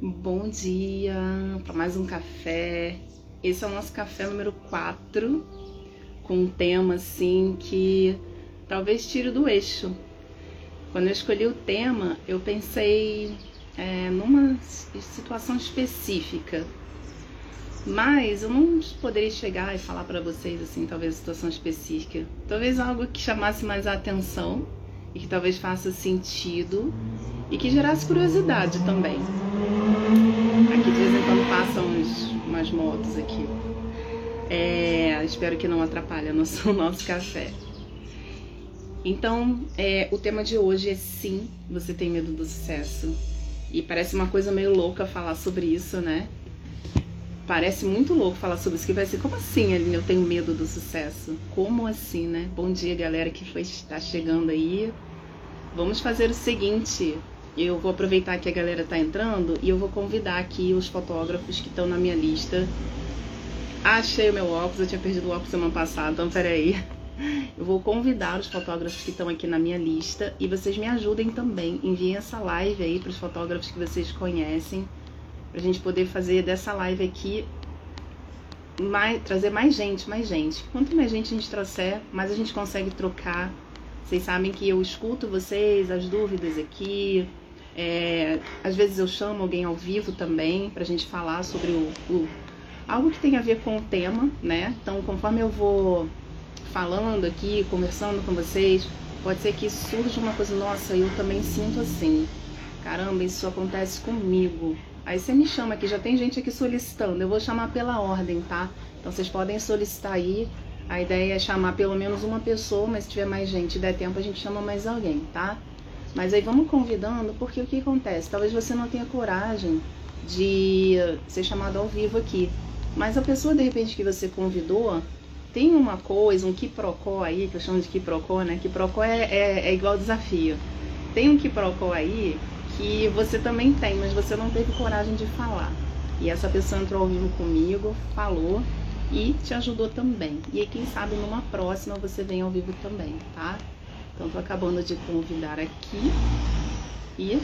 Bom dia para mais um café. Esse é o nosso café número 4, com um tema assim que talvez tire do eixo. Quando eu escolhi o tema, eu pensei é, numa situação específica, mas eu não poderia chegar e falar para vocês assim, talvez situação específica, talvez algo que chamasse mais a atenção e que talvez faça sentido e que gerasse curiosidade também. Aqui de vez em quando passam uns, umas motos aqui. É, espero que não atrapalhe o nosso, nosso café. Então, é, o tema de hoje é sim, você tem medo do sucesso. E parece uma coisa meio louca falar sobre isso, né? Parece muito louco falar sobre isso, que vai ser, como assim, Aline, eu tenho medo do sucesso? Como assim, né? Bom dia, galera que foi, está chegando aí. Vamos fazer o seguinte, eu vou aproveitar que a galera tá entrando e eu vou convidar aqui os fotógrafos que estão na minha lista. Achei o meu óculos, eu tinha perdido o óculos semana passada, então peraí. Eu vou convidar os fotógrafos que estão aqui na minha lista e vocês me ajudem também. Enviem essa live aí para os fotógrafos que vocês conhecem, para a gente poder fazer dessa live aqui mais, trazer mais gente, mais gente. Quanto mais gente a gente trouxer, mais a gente consegue trocar. Vocês sabem que eu escuto vocês, as dúvidas aqui, é, às vezes eu chamo alguém ao vivo também para a gente falar sobre o, o, algo que tem a ver com o tema, né? Então, conforme eu vou falando aqui, conversando com vocês, pode ser que surja uma coisa, nossa, eu também sinto assim. Caramba, isso acontece comigo. Aí você me chama aqui, já tem gente aqui solicitando. Eu vou chamar pela ordem, tá? Então vocês podem solicitar aí. A ideia é chamar pelo menos uma pessoa, mas se tiver mais gente e der tempo, a gente chama mais alguém, tá? Mas aí vamos convidando, porque o que acontece? Talvez você não tenha coragem de ser chamado ao vivo aqui. Mas a pessoa, de repente, que você convidou, tem uma coisa, um quiprocó aí, que eu chamo de quiprocó, né? Quiprocó é, é, é igual desafio. Tem um quiprocó aí que você também tem, mas você não teve coragem de falar. E essa pessoa entrou ao vivo comigo, falou e te ajudou também. E aí, quem sabe numa próxima você vem ao vivo também, tá? Então, tô acabando de convidar aqui. E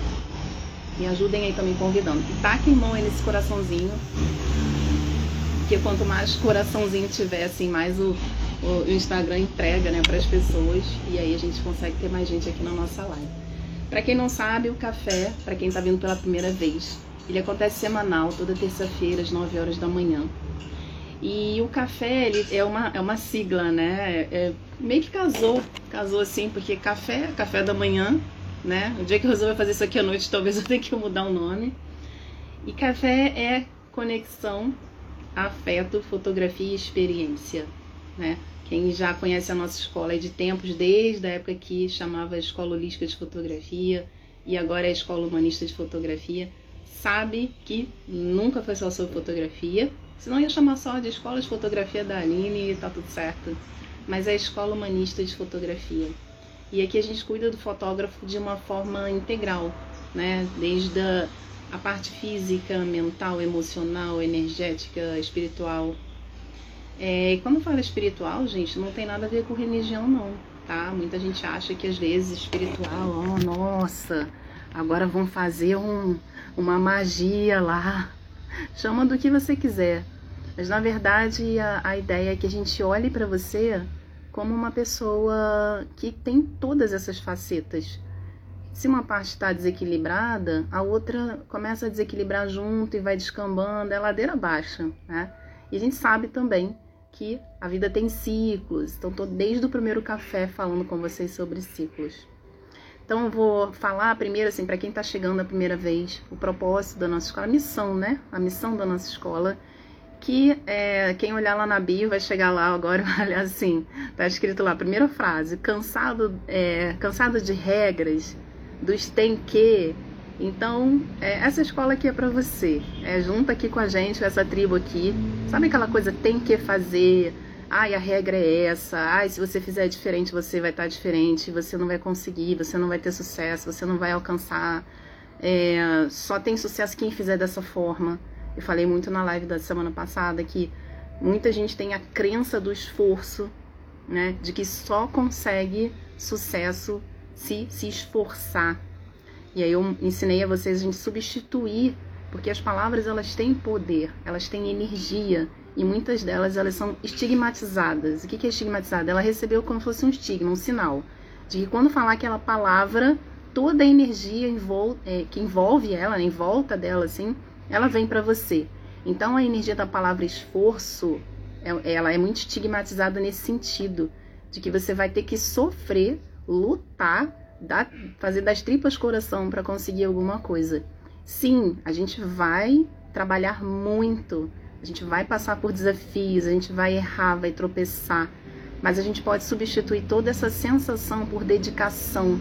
me ajudem aí também convidando. E taquem mão aí nesse coraçãozinho. Porque quanto mais coraçãozinho tiver, assim, mais o, o Instagram entrega, né, para as pessoas. E aí a gente consegue ter mais gente aqui na nossa live. Para quem não sabe, o café, para quem tá vindo pela primeira vez, ele acontece semanal, toda terça-feira, às 9 horas da manhã. E o café, ele é uma, é uma sigla, né? É, meio que casou, casou assim, porque café, café da manhã, né? O dia que eu resolver fazer isso aqui à noite, talvez eu tenha que mudar o nome. E café é conexão, afeto, fotografia e experiência, né? Quem já conhece a nossa escola é de tempos, desde a época que chamava Escola Holística de Fotografia e agora é Escola Humanista de Fotografia, sabe que nunca foi só sobre fotografia, senão ia chamar só de Escola de Fotografia da Aline e tá tudo certo mas é a Escola Humanista de Fotografia. E aqui a gente cuida do fotógrafo de uma forma integral, né? Desde a, a parte física, mental, emocional, energética, espiritual. É, e quando fala espiritual, gente, não tem nada a ver com religião, não, tá? Muita gente acha que às vezes espiritual, oh, nossa, agora vão fazer um, uma magia lá. Chama do que você quiser. Mas na verdade a, a ideia é que a gente olhe para você como uma pessoa que tem todas essas facetas. Se uma parte está desequilibrada, a outra começa a desequilibrar junto e vai descambando, é ladeira baixa, né? E a gente sabe também que a vida tem ciclos. Então, tô desde o primeiro café falando com vocês sobre ciclos. Então, eu vou falar primeiro, assim, para quem está chegando a primeira vez, o propósito da nossa escola, a missão, né? A missão da nossa escola que é, quem olhar lá na bio vai chegar lá agora olhar assim, tá escrito lá, primeira frase, cansado, é, cansado de regras, dos tem que. Então, é, essa escola aqui é para você. É, junta aqui com a gente, essa tribo aqui. Sabe aquela coisa tem que fazer? Ai, a regra é essa. Ai, se você fizer diferente, você vai estar diferente. Você não vai conseguir, você não vai ter sucesso, você não vai alcançar. É, só tem sucesso quem fizer dessa forma. Eu falei muito na live da semana passada que muita gente tem a crença do esforço, né? De que só consegue sucesso se se esforçar. E aí eu ensinei a vocês a gente substituir porque as palavras elas têm poder, elas têm energia e muitas delas elas são estigmatizadas. O que é estigmatizada? Ela recebeu como se fosse um estigma, um sinal de que quando falar aquela palavra, toda a energia envol é, que envolve ela, em volta dela, assim, ela vem para você. Então a energia da palavra esforço, é, ela é muito estigmatizada nesse sentido, de que você vai ter que sofrer, lutar, dar, fazer das tripas coração para conseguir alguma coisa. Sim, a gente vai trabalhar muito, a gente vai passar por desafios, a gente vai errar, vai tropeçar, mas a gente pode substituir toda essa sensação por dedicação.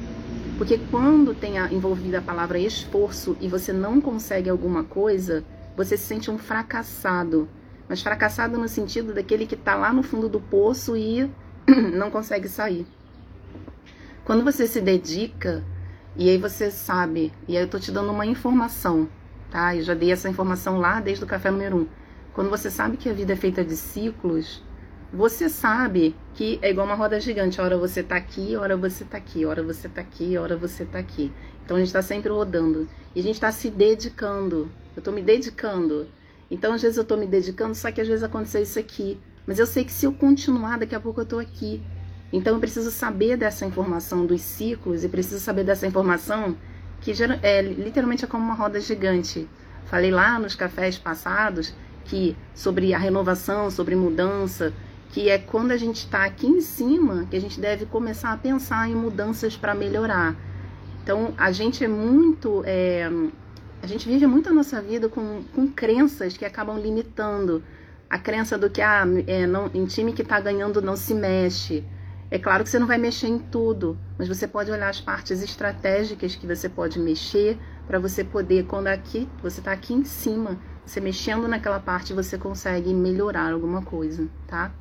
Porque quando tem envolvida a palavra esforço e você não consegue alguma coisa, você se sente um fracassado. Mas fracassado no sentido daquele que está lá no fundo do poço e não consegue sair. Quando você se dedica, e aí você sabe, e aí eu tô te dando uma informação, tá? Eu já dei essa informação lá desde o café número 1. Um. Quando você sabe que a vida é feita de ciclos, você sabe que é igual uma roda gigante. Hora você tá aqui, hora você tá aqui, hora você tá aqui, hora você tá aqui. Então a gente está sempre rodando. E a gente está se dedicando. Eu estou me dedicando. Então às vezes eu estou me dedicando, só que às vezes aconteceu isso aqui. Mas eu sei que se eu continuar, daqui a pouco eu estou aqui. Então eu preciso saber dessa informação dos ciclos e preciso saber dessa informação que é, literalmente é como uma roda gigante. Falei lá nos cafés passados que sobre a renovação, sobre mudança, que é quando a gente está aqui em cima que a gente deve começar a pensar em mudanças para melhorar. Então a gente é muito. É, a gente vive muito a nossa vida com, com crenças que acabam limitando. A crença do que ah, é, não, em time que está ganhando não se mexe. É claro que você não vai mexer em tudo, mas você pode olhar as partes estratégicas que você pode mexer para você poder, quando aqui você está aqui em cima, você mexendo naquela parte, você consegue melhorar alguma coisa, tá?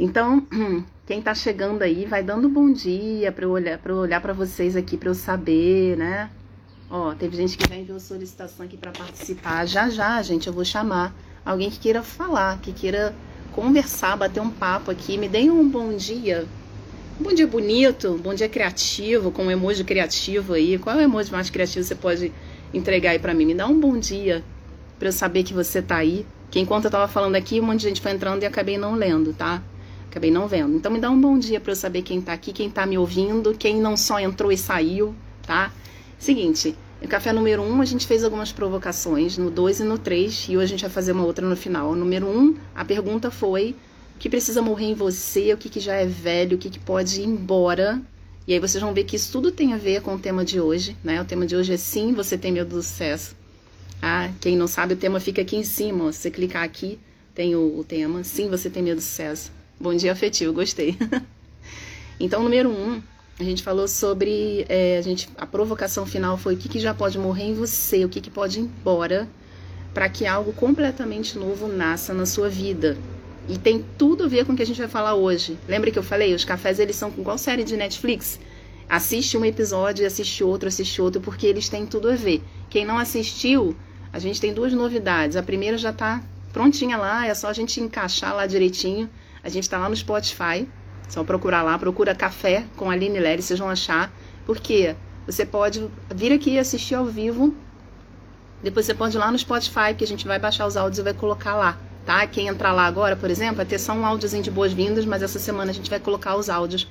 Então, quem tá chegando aí, vai dando bom dia para eu olhar para olhar para vocês aqui para eu saber, né? Ó, teve gente que já enviou solicitação aqui para participar. Já já, gente, eu vou chamar alguém que queira falar, que queira conversar, bater um papo aqui. Me deem um bom dia. Um bom dia bonito, um bom dia criativo, com um emoji criativo aí. Qual é o emoji mais criativo você pode entregar aí para mim? Me dá um bom dia para eu saber que você tá aí. Que enquanto eu tava falando aqui, um monte de gente foi entrando e acabei não lendo, tá? Acabei não vendo. Então me dá um bom dia para eu saber quem tá aqui, quem tá me ouvindo, quem não só entrou e saiu, tá? Seguinte, no café número 1 um, a gente fez algumas provocações, no 2 e no 3, e hoje a gente vai fazer uma outra no final. Número 1, um, a pergunta foi: o que precisa morrer em você, o que, que já é velho, o que, que pode ir embora. E aí vocês vão ver que isso tudo tem a ver com o tema de hoje, né? O tema de hoje é sim, você tem medo do sucesso. Ah, quem não sabe, o tema fica aqui em cima. Se você clicar aqui, tem o, o tema. Sim, você tem medo do sucesso. Bom dia afetivo, gostei. então, número um, a gente falou sobre é, a gente a provocação final foi o que, que já pode morrer em você, o que, que pode ir embora para que algo completamente novo nasça na sua vida. E tem tudo a ver com o que a gente vai falar hoje. Lembra que eu falei? Os cafés eles são com qual série de Netflix? Assiste um episódio, assiste outro, assiste outro, porque eles têm tudo a ver. Quem não assistiu, a gente tem duas novidades. A primeira já está prontinha lá, é só a gente encaixar lá direitinho. A gente está lá no Spotify, só procurar lá, procura Café com Aline Lery, vocês vão achar. Porque você pode vir aqui assistir ao vivo, depois você pode ir lá no Spotify, que a gente vai baixar os áudios e vai colocar lá, tá? Quem entrar lá agora, por exemplo, vai ter só um áudiozinho de boas-vindas, mas essa semana a gente vai colocar os áudios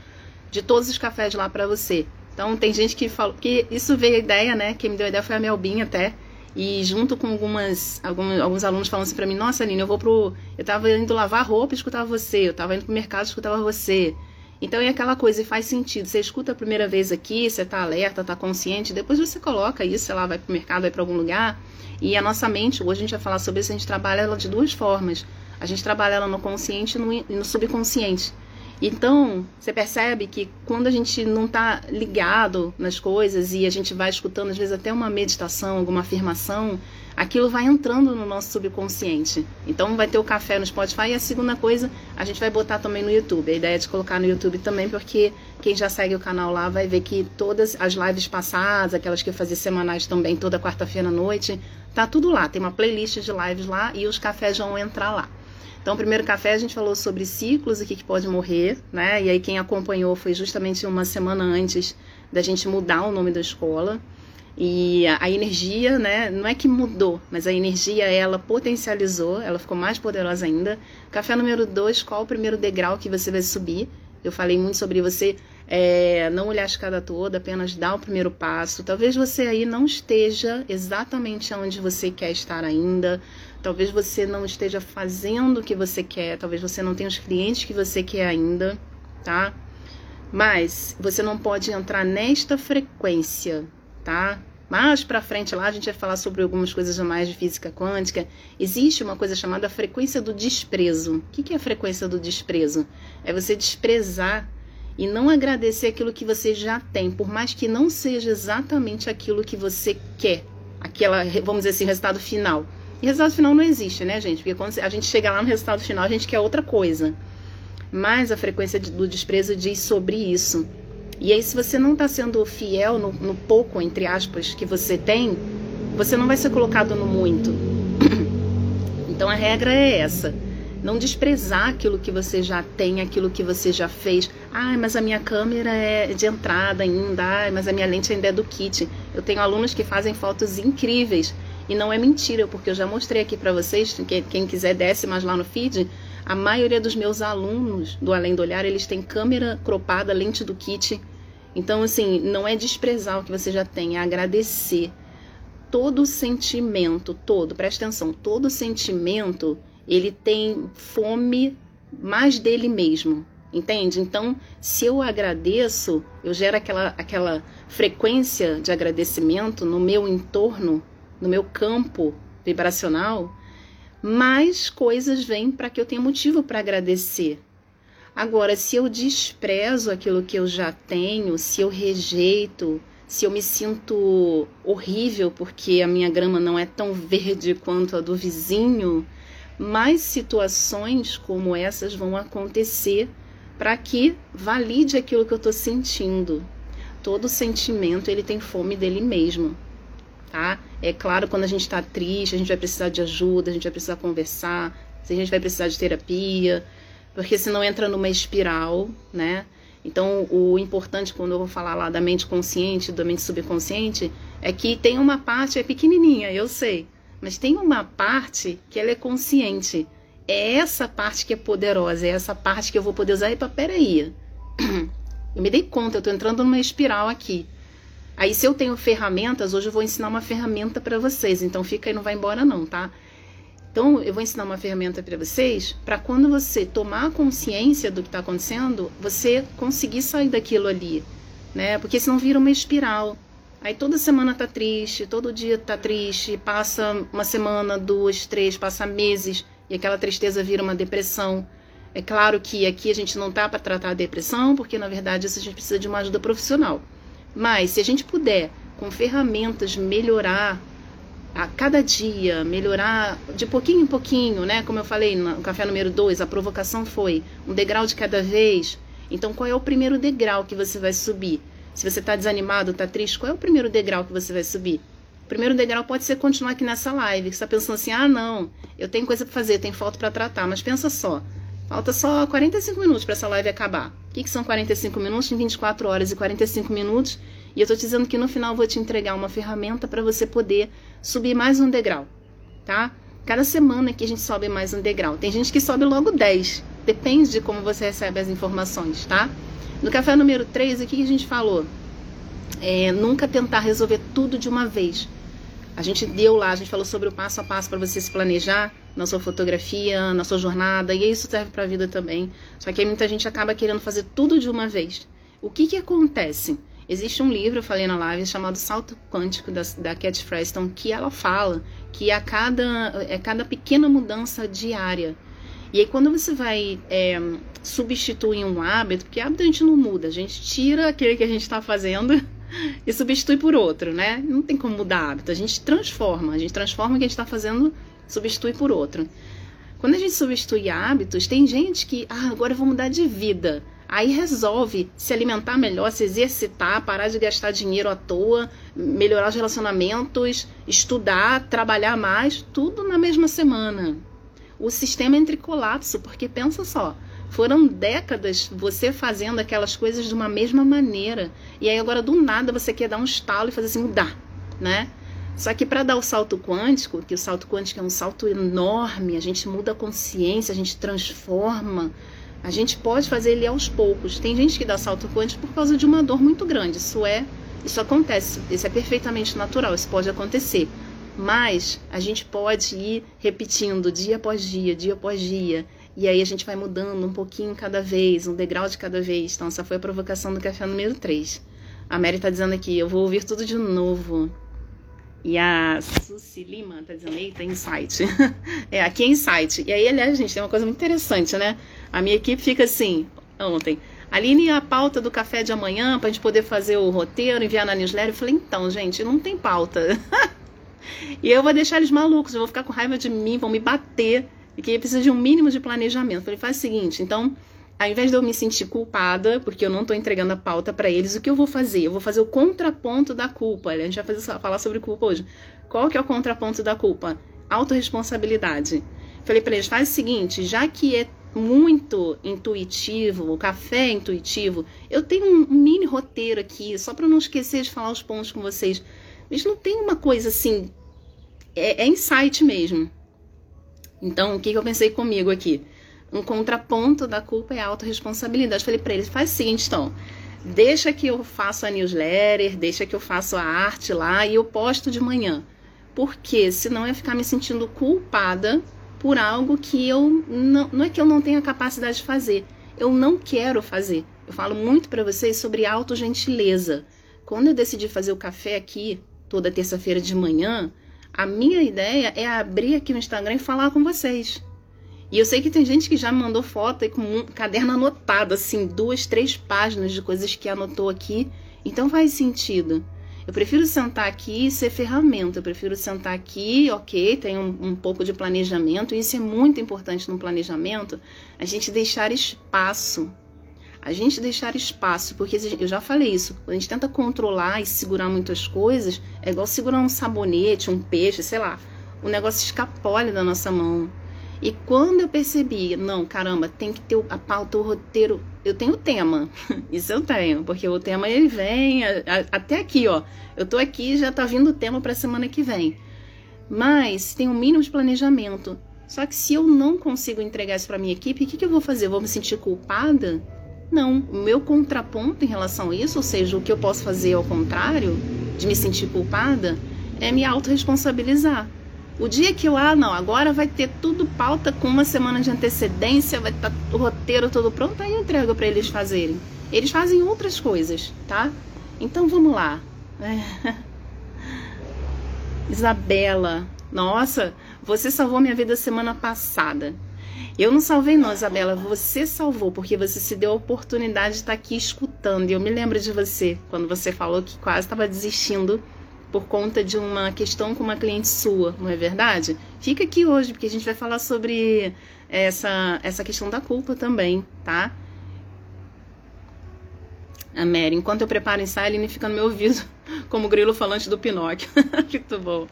de todos os cafés lá para você. Então tem gente que falou que isso veio a ideia, né? Quem me deu a ideia foi a Melbinha até. E junto com algumas, alguns, alguns alunos falando assim pra mim, nossa, Aline, eu vou pro. Eu tava indo lavar roupa e escutava você, eu tava indo pro mercado e escutava você. Então é aquela coisa, e faz sentido. Você escuta a primeira vez aqui, você tá alerta, tá consciente, depois você coloca isso, sei lá, vai pro mercado, vai para algum lugar. E a nossa mente, hoje a gente vai falar sobre isso, a gente trabalha ela de duas formas. A gente trabalha ela no consciente e no, no subconsciente. Então, você percebe que quando a gente não está ligado nas coisas e a gente vai escutando, às vezes, até uma meditação, alguma afirmação, aquilo vai entrando no nosso subconsciente. Então, vai ter o café no Spotify e a segunda coisa, a gente vai botar também no YouTube. A ideia é de colocar no YouTube também, porque quem já segue o canal lá vai ver que todas as lives passadas, aquelas que eu fazia semanais também, toda quarta-feira à noite, tá tudo lá. Tem uma playlist de lives lá e os cafés vão entrar lá. Então, o primeiro café a gente falou sobre ciclos e o que, que pode morrer, né? E aí quem acompanhou foi justamente uma semana antes da gente mudar o nome da escola. E a, energia, né, não é que mudou, mas a energia ela potencializou, ela ficou mais poderosa ainda. Café número 2, qual o primeiro degrau que você vai subir? Eu falei muito sobre você é, não olhar a escada toda, apenas dar o primeiro passo. Talvez você aí não esteja exatamente onde você quer estar ainda. Talvez você não esteja fazendo o que você quer. Talvez você não tenha os clientes que você quer ainda, tá? Mas você não pode entrar nesta frequência, tá? Mais para frente lá a gente vai falar sobre algumas coisas mais de física quântica. Existe uma coisa chamada frequência do desprezo. O que é a frequência do desprezo? É você desprezar e não agradecer aquilo que você já tem, por mais que não seja exatamente aquilo que você quer, aquela, vamos dizer assim, resultado final. E resultado final não existe, né, gente? Porque quando a gente chega lá no resultado final, a gente quer outra coisa. Mas a frequência do desprezo diz sobre isso. E aí, se você não está sendo fiel no, no, pouco, entre aspas, que você tem, você não vai ser colocado no muito. Então a regra é essa. Não desprezar aquilo que você já tem, aquilo que você já fez. Ah, mas a minha câmera é de entrada ainda. Ah, mas a minha lente ainda é do kit. Eu tenho alunos que fazem fotos incríveis. E não é mentira, porque eu já mostrei aqui para vocês, quem quiser desce mais lá no feed, a maioria dos meus alunos do Além do Olhar, eles têm câmera cropada, lente do kit. Então, assim, não é desprezar o que você já tem, é agradecer. Todo sentimento, todo, presta atenção, todo sentimento, ele tem fome mais dele mesmo, entende? Então, se eu agradeço, eu gero aquela, aquela frequência de agradecimento no meu entorno, no meu campo vibracional, mais coisas vêm para que eu tenha motivo para agradecer. Agora, se eu desprezo aquilo que eu já tenho, se eu rejeito, se eu me sinto horrível porque a minha grama não é tão verde quanto a do vizinho, mais situações como essas vão acontecer para que valide aquilo que eu estou sentindo. Todo sentimento ele tem fome dele mesmo tá? É claro, quando a gente está triste, a gente vai precisar de ajuda, a gente vai precisar conversar, a gente vai precisar de terapia, porque senão entra numa espiral, né? Então, o importante quando eu vou falar lá da mente consciente, da mente subconsciente, é que tem uma parte, é pequenininha, eu sei, mas tem uma parte que ela é consciente. É essa parte que é poderosa, é essa parte que eu vou poder usar. Epa, peraí. Eu me dei conta, eu tô entrando numa espiral aqui. Aí, se eu tenho ferramentas, hoje eu vou ensinar uma ferramenta para vocês. Então, fica aí, não vai embora não, tá? Então, eu vou ensinar uma ferramenta para vocês, para quando você tomar consciência do que está acontecendo, você conseguir sair daquilo ali, né? Porque senão vira uma espiral. Aí toda semana tá triste, todo dia tá triste, passa uma semana, duas, três, passa meses e aquela tristeza vira uma depressão. É claro que aqui a gente não tá para tratar a depressão, porque na verdade a gente precisa de uma ajuda profissional. Mas se a gente puder, com ferramentas, melhorar a cada dia, melhorar de pouquinho em pouquinho, né? Como eu falei no café número 2, a provocação foi um degrau de cada vez. Então, qual é o primeiro degrau que você vai subir? Se você está desanimado, está triste, qual é o primeiro degrau que você vai subir? O primeiro degrau pode ser continuar aqui nessa live. Você está pensando assim: ah, não, eu tenho coisa para fazer, tem foto para tratar. Mas pensa só, falta só 45 minutos para essa live acabar. O que, que são 45 minutos? Em 24 horas e 45 minutos. E eu estou dizendo que no final eu vou te entregar uma ferramenta para você poder subir mais um degrau, tá? Cada semana que a gente sobe mais um degrau. Tem gente que sobe logo 10. Depende de como você recebe as informações, tá? No café número 3, o que a gente falou? É, nunca tentar resolver tudo de uma vez. A gente deu lá, a gente falou sobre o passo a passo para você se planejar na sua fotografia, na sua jornada, e isso serve para a vida também. Só que aí muita gente acaba querendo fazer tudo de uma vez. O que que acontece? Existe um livro, eu falei na live, chamado Salto Quântico, da, da Cat Freston, que ela fala que a cada, é cada pequena mudança diária. E aí, quando você vai é, substituir um hábito, porque hábito a gente não muda, a gente tira aquele que a gente está fazendo e substitui por outro, né? Não tem como mudar hábito, a gente transforma, a gente transforma o que a gente está fazendo substitui por outro. Quando a gente substitui hábitos, tem gente que, ah, agora eu vou mudar de vida. Aí resolve se alimentar melhor, se exercitar, parar de gastar dinheiro à toa, melhorar os relacionamentos, estudar, trabalhar mais, tudo na mesma semana. O sistema entra em colapso, porque pensa só, foram décadas você fazendo aquelas coisas de uma mesma maneira. E aí agora do nada você quer dar um estalo e fazer assim, mudar. né? Só que para dar o salto quântico, que o salto quântico é um salto enorme, a gente muda a consciência, a gente transforma, a gente pode fazer ele aos poucos. Tem gente que dá salto quântico por causa de uma dor muito grande. Isso é, isso acontece, isso é perfeitamente natural, isso pode acontecer. Mas a gente pode ir repetindo dia após dia, dia após dia. E aí a gente vai mudando um pouquinho cada vez, um degrau de cada vez. Então essa foi a provocação do café número 3. A Mary está dizendo aqui, eu vou ouvir tudo de novo. E a Susi Lima tá dizendo, eita, insight. é, aqui é insight. E aí, aliás, gente, tem uma coisa muito interessante, né? A minha equipe fica assim, ontem. Aline, a pauta do café de amanhã, pra gente poder fazer o roteiro, enviar na newsletter. Eu falei, então, gente, não tem pauta. e eu vou deixar eles malucos, eu vou ficar com raiva de mim, vão me bater. E que precisa de um mínimo de planejamento. Falei, faz o seguinte, então ao invés de eu me sentir culpada, porque eu não estou entregando a pauta para eles, o que eu vou fazer? Eu vou fazer o contraponto da culpa. A gente vai fazer, falar sobre culpa hoje. Qual que é o contraponto da culpa? Autoresponsabilidade. Falei para eles, faz o seguinte, já que é muito intuitivo, o café é intuitivo, eu tenho um mini roteiro aqui, só para não esquecer de falar os pontos com vocês. Mas não tem uma coisa assim, é, é insight mesmo. Então, o que, que eu pensei comigo aqui? um contraponto da culpa é a autorresponsabilidade. Falei para eles, faz o seguinte, então, deixa que eu faço a newsletter, deixa que eu faço a arte lá e eu posto de manhã. Porque senão eu ia ficar me sentindo culpada por algo que eu não, não é que eu não tenha capacidade de fazer, eu não quero fazer. Eu falo muito para vocês sobre autogentileza. Quando eu decidi fazer o café aqui toda terça-feira de manhã, a minha ideia é abrir aqui no Instagram e falar com vocês. E eu sei que tem gente que já me mandou foto e com um caderno anotado, assim, duas, três páginas de coisas que anotou aqui. Então faz sentido. Eu prefiro sentar aqui e ser ferramenta. Eu prefiro sentar aqui, ok, tem um, um pouco de planejamento. E isso é muito importante no planejamento, a gente deixar espaço. A gente deixar espaço, porque eu já falei isso, quando a gente tenta controlar e segurar muitas coisas, é igual segurar um sabonete, um peixe, sei lá. O negócio escapole da nossa mão. E quando eu percebi, não, caramba, tem que ter a pauta, o roteiro. Eu tenho o tema, isso eu tenho, porque o tema ele vem a, a, até aqui, ó. Eu tô aqui já tá vindo o tema para semana que vem. Mas tem um mínimo de planejamento. Só que se eu não consigo entregar isso para minha equipe, o que, que eu vou fazer? Eu vou me sentir culpada? Não. O meu contraponto em relação a isso, ou seja, o que eu posso fazer ao contrário de me sentir culpada, é me autorresponsabilizar. O dia que eu, ah, não, agora vai ter tudo pauta com uma semana de antecedência, vai estar tá o roteiro todo pronto, aí eu entrego para eles fazerem. Eles fazem outras coisas, tá? Então vamos lá. É. Isabela, nossa, você salvou minha vida semana passada. Eu não salvei não, Isabela, você salvou, porque você se deu a oportunidade de estar aqui escutando. E eu me lembro de você, quando você falou que quase estava desistindo por conta de uma questão com uma cliente sua, não é verdade? Fica aqui hoje, porque a gente vai falar sobre essa, essa questão da culpa também, tá? A Mary, enquanto eu preparo o ensaio, Aline fica no meu ouvido como o grilo falante do Pinóquio. Muito bom.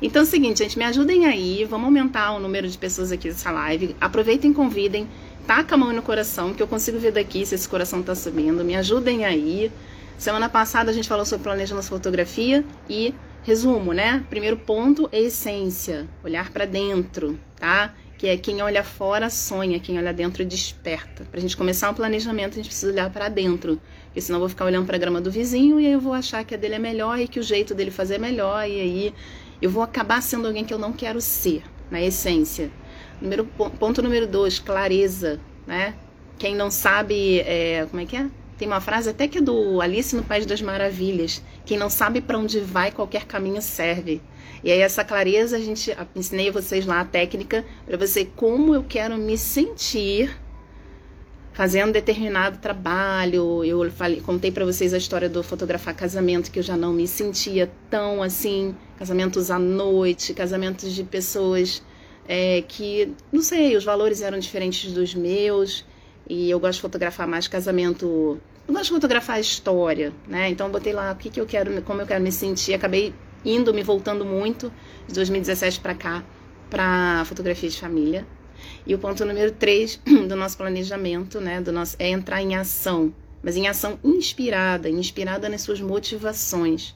Então é o seguinte, gente, me ajudem aí, vamos aumentar o número de pessoas aqui dessa live. Aproveitem, convidem, taca a mão no coração, que eu consigo ver daqui se esse coração tá subindo. Me ajudem aí. Semana passada a gente falou sobre planejando fotografia e resumo, né? Primeiro ponto é essência, olhar para dentro, tá? Que é quem olha fora sonha, quem olha dentro desperta. Pra gente começar um planejamento, a gente precisa olhar para dentro, porque senão eu vou ficar olhando a grama do vizinho e aí eu vou achar que a dele é melhor e que o jeito dele fazer é melhor e aí eu vou acabar sendo alguém que eu não quero ser, na essência. Número, ponto número dois, clareza, né? Quem não sabe, é, como é que é? Tem uma frase até que é do Alice no País das Maravilhas: quem não sabe para onde vai, qualquer caminho serve. E aí, essa clareza, a gente ensinei a vocês lá a técnica para você como eu quero me sentir fazendo determinado trabalho. Eu falei, contei para vocês a história do fotografar casamento, que eu já não me sentia tão assim. Casamentos à noite, casamentos de pessoas é, que, não sei, os valores eram diferentes dos meus. E eu gosto de fotografar mais casamento. Eu gosto de fotografar a história, né? Então botei lá o que, que eu quero, como eu quero me sentir. Acabei indo, me voltando muito de 2017 para cá para fotografia de família. E o ponto número 3 do nosso planejamento, né, do nosso é entrar em ação, mas em ação inspirada, inspirada nas suas motivações.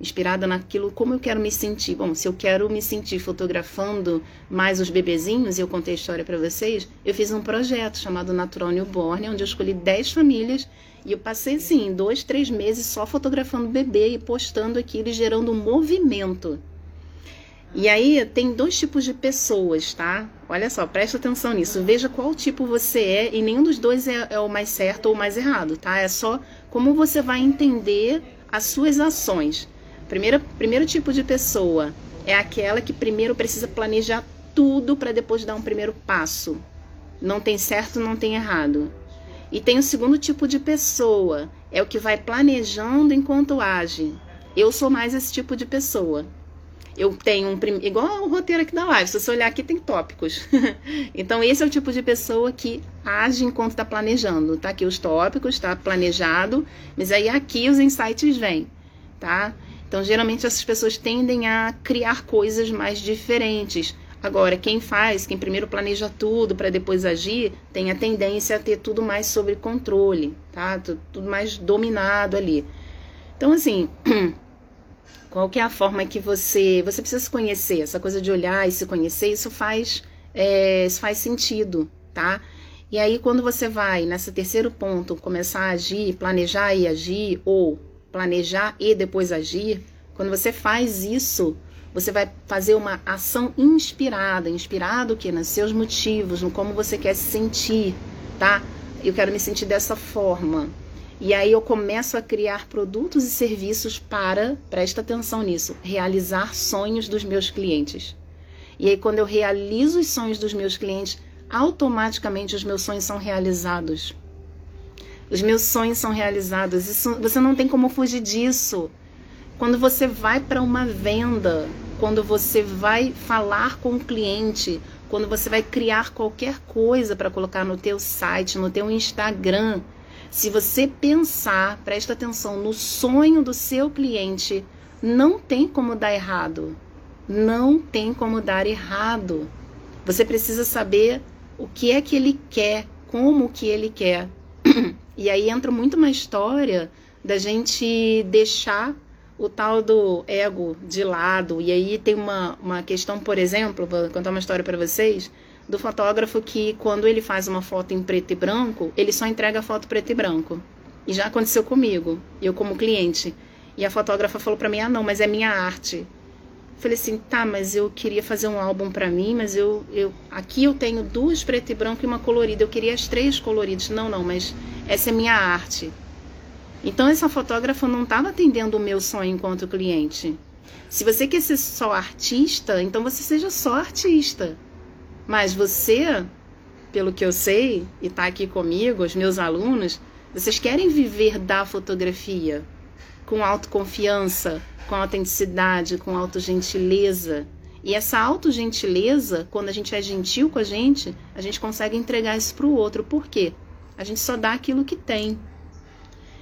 inspirada naquilo como eu quero me sentir. Bom, se eu quero me sentir fotografando mais os bebezinhos, e eu contei a história para vocês, eu fiz um projeto chamado Natural Newborn, onde eu escolhi 10 famílias e eu passei, assim, dois, três meses só fotografando bebê e postando aquilo e gerando um movimento. E aí tem dois tipos de pessoas, tá? Olha só, presta atenção nisso. Veja qual tipo você é e nenhum dos dois é, é o mais certo ou o mais errado, tá? É só como você vai entender as suas ações. Primeiro, primeiro tipo de pessoa é aquela que primeiro precisa planejar tudo para depois dar um primeiro passo. Não tem certo, não tem errado. E tem o segundo tipo de pessoa, é o que vai planejando enquanto age. Eu sou mais esse tipo de pessoa. Eu tenho um igual o roteiro aqui da live, se você olhar aqui tem tópicos. então esse é o tipo de pessoa que age enquanto está planejando. Tá aqui os tópicos, está planejado, mas aí aqui os insights vêm, tá? Então geralmente essas pessoas tendem a criar coisas mais diferentes. Agora, quem faz, quem primeiro planeja tudo para depois agir, tem a tendência a ter tudo mais sob controle, tá? Tudo mais dominado ali. Então, assim, qual que é a forma que você. Você precisa se conhecer, essa coisa de olhar e se conhecer, isso faz, é, isso faz sentido, tá? E aí, quando você vai nesse terceiro ponto, começar a agir, planejar e agir, ou planejar e depois agir, quando você faz isso, você vai fazer uma ação inspirada, inspirado que nos seus motivos, no como você quer se sentir, tá? Eu quero me sentir dessa forma. E aí eu começo a criar produtos e serviços para, presta atenção nisso, realizar sonhos dos meus clientes. E aí quando eu realizo os sonhos dos meus clientes, automaticamente os meus sonhos são realizados. Os meus sonhos são realizados. Isso, você não tem como fugir disso. Quando você vai para uma venda, quando você vai falar com o cliente, quando você vai criar qualquer coisa para colocar no teu site, no teu Instagram, se você pensar, presta atenção no sonho do seu cliente, não tem como dar errado. Não tem como dar errado. Você precisa saber o que é que ele quer, como que ele quer. E aí entra muito uma história da gente deixar o tal do ego de lado. E aí tem uma, uma questão, por exemplo, vou contar uma história para vocês, do fotógrafo que quando ele faz uma foto em preto e branco, ele só entrega a foto preto e branco. E já aconteceu comigo, eu como cliente. E a fotógrafa falou para mim: "Ah, não, mas é minha arte". falei assim: "Tá, mas eu queria fazer um álbum para mim, mas eu eu aqui eu tenho duas preto e branco e uma colorida. Eu queria as três coloridas". Não, não, mas essa é minha arte. Então essa fotógrafa não estava atendendo o meu sonho enquanto cliente. Se você quer ser só artista, então você seja só artista. Mas você, pelo que eu sei, e está aqui comigo, os meus alunos, vocês querem viver da fotografia com autoconfiança, com autenticidade, com autogentileza. E essa autogentileza, quando a gente é gentil com a gente, a gente consegue entregar isso para o outro. Por quê? A gente só dá aquilo que tem.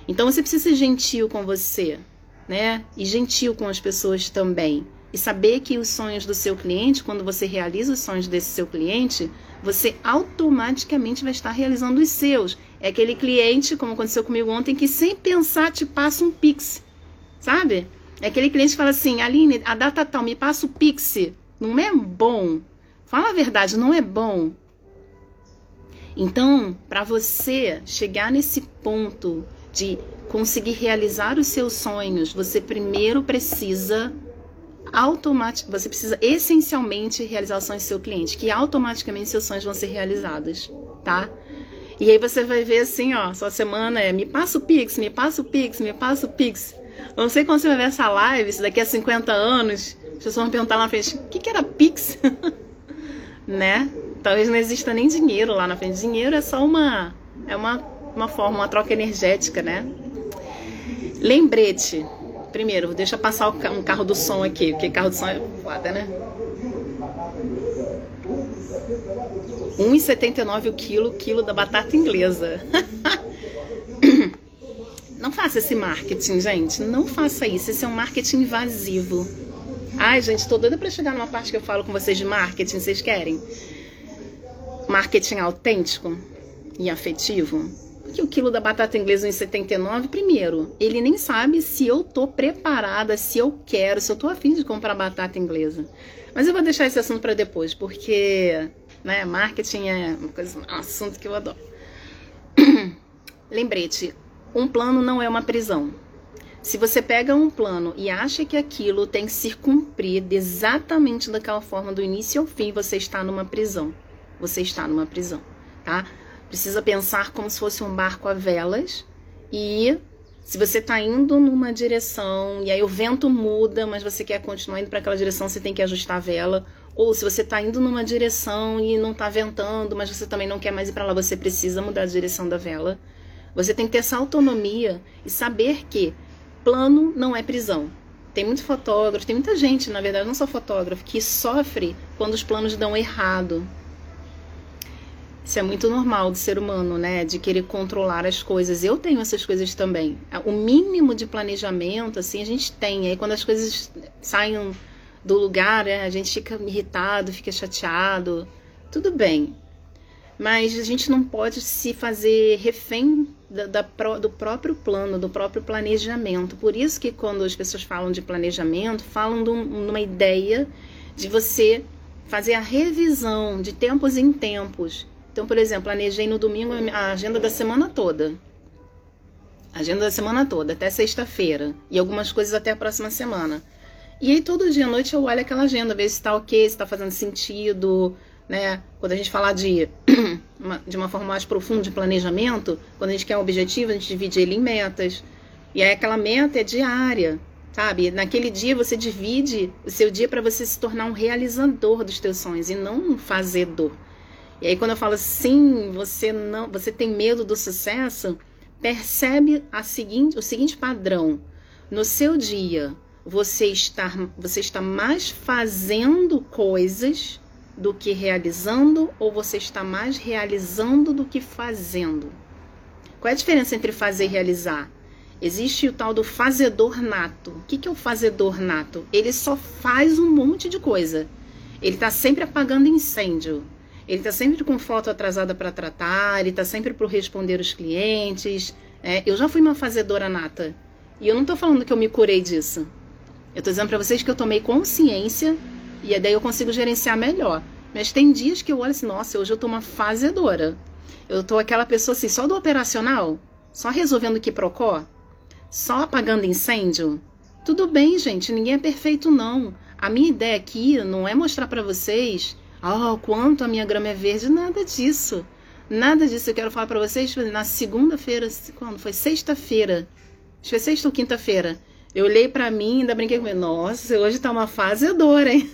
Então você precisa ser gentil com você, né? E gentil com as pessoas também. E saber que os sonhos do seu cliente, quando você realiza os sonhos desse seu cliente, você automaticamente vai estar realizando os seus. É aquele cliente, como aconteceu comigo ontem, que sem pensar te passa um pix, sabe? É aquele cliente que fala assim, Aline, a data tal, me passa o pix. Não é bom. Fala a verdade, não é bom. Então, para você chegar nesse ponto de conseguir realizar os seus sonhos, você primeiro precisa automaticamente, você precisa essencialmente realizar os sonhos do seu cliente, que automaticamente seus sonhos vão ser realizados, tá? E aí você vai ver assim, ó, sua semana é me passa o Pix, me passa o Pix, me passa o Pix. Não sei quando você vai ver essa live, se daqui a 50 anos, as pessoas vão perguntar lá na frente, o que, que era Pix? né? Talvez não exista nem dinheiro lá na frente. Dinheiro é só uma, é uma uma forma, uma troca energética, né? Lembrete. Primeiro, deixa passar um carro do som aqui, porque carro do som é foda, né? 1,79 o quilo, quilo da batata inglesa. Não faça esse marketing, gente. Não faça isso. Esse é um marketing invasivo. Ai, gente, tô doida pra chegar numa parte que eu falo com vocês de marketing. Vocês querem? Marketing autêntico e afetivo? Que o quilo da batata inglesa é 1,79, primeiro, ele nem sabe se eu tô preparada, se eu quero, se eu tô afim de comprar batata inglesa. Mas eu vou deixar esse assunto para depois, porque né, marketing é coisa, um assunto que eu adoro. Lembrete, um plano não é uma prisão. Se você pega um plano e acha que aquilo tem que se cumprir exatamente daquela forma do início ao fim, você está numa prisão. Você está numa prisão, tá? Precisa pensar como se fosse um barco a velas e se você está indo numa direção e aí o vento muda, mas você quer continuar indo para aquela direção, você tem que ajustar a vela. Ou se você está indo numa direção e não está ventando, mas você também não quer mais ir para lá, você precisa mudar a direção da vela. Você tem que ter essa autonomia e saber que plano não é prisão. Tem muito fotógrafo, tem muita gente, na verdade, não só fotógrafo, que sofre quando os planos dão errado. Isso é muito normal do ser humano, né? De querer controlar as coisas. Eu tenho essas coisas também. O mínimo de planejamento, assim, a gente tem. Aí quando as coisas saem do lugar, né? a gente fica irritado, fica chateado. Tudo bem. Mas a gente não pode se fazer refém da, da, do próprio plano, do próprio planejamento. Por isso que quando as pessoas falam de planejamento, falam de, um, de uma ideia de você fazer a revisão de tempos em tempos. Então, por exemplo, planejei no domingo a agenda da semana toda. Agenda da semana toda, até sexta-feira. E algumas coisas até a próxima semana. E aí, todo dia à noite, eu olho aquela agenda, ver se está ok, se está fazendo sentido, né? Quando a gente falar de, de uma forma mais profunda de planejamento, quando a gente quer um objetivo, a gente divide ele em metas. E aí aquela meta é diária, sabe? Naquele dia você divide o seu dia para você se tornar um realizador dos teus sonhos e não um fazedor. E aí quando eu falo sim, você não, você tem medo do sucesso, percebe a seguinte, o seguinte padrão. No seu dia, você está, você está mais fazendo coisas do que realizando ou você está mais realizando do que fazendo? Qual é a diferença entre fazer e realizar? Existe o tal do fazedor nato. O que é o fazedor nato? Ele só faz um monte de coisa. Ele está sempre apagando incêndio. Ele está sempre com foto atrasada para tratar. Ele está sempre para responder os clientes. É, eu já fui uma fazedora nata. E eu não estou falando que eu me curei disso. Eu estou dizendo para vocês que eu tomei consciência e daí eu consigo gerenciar melhor. Mas tem dias que eu olho assim, nossa, hoje eu tô uma fazedora. Eu tô aquela pessoa assim, só do operacional, só resolvendo que procó, só apagando incêndio. Tudo bem, gente, ninguém é perfeito não. A minha ideia aqui não é mostrar para vocês, oh, quanto a minha grama é verde, nada disso. Nada disso. Eu quero falar para vocês na segunda-feira, quando foi sexta-feira. Acho que foi sexta ou quinta-feira eu olhei para mim e ainda brinquei com ele. Nossa, hoje tá uma fazedora, hein?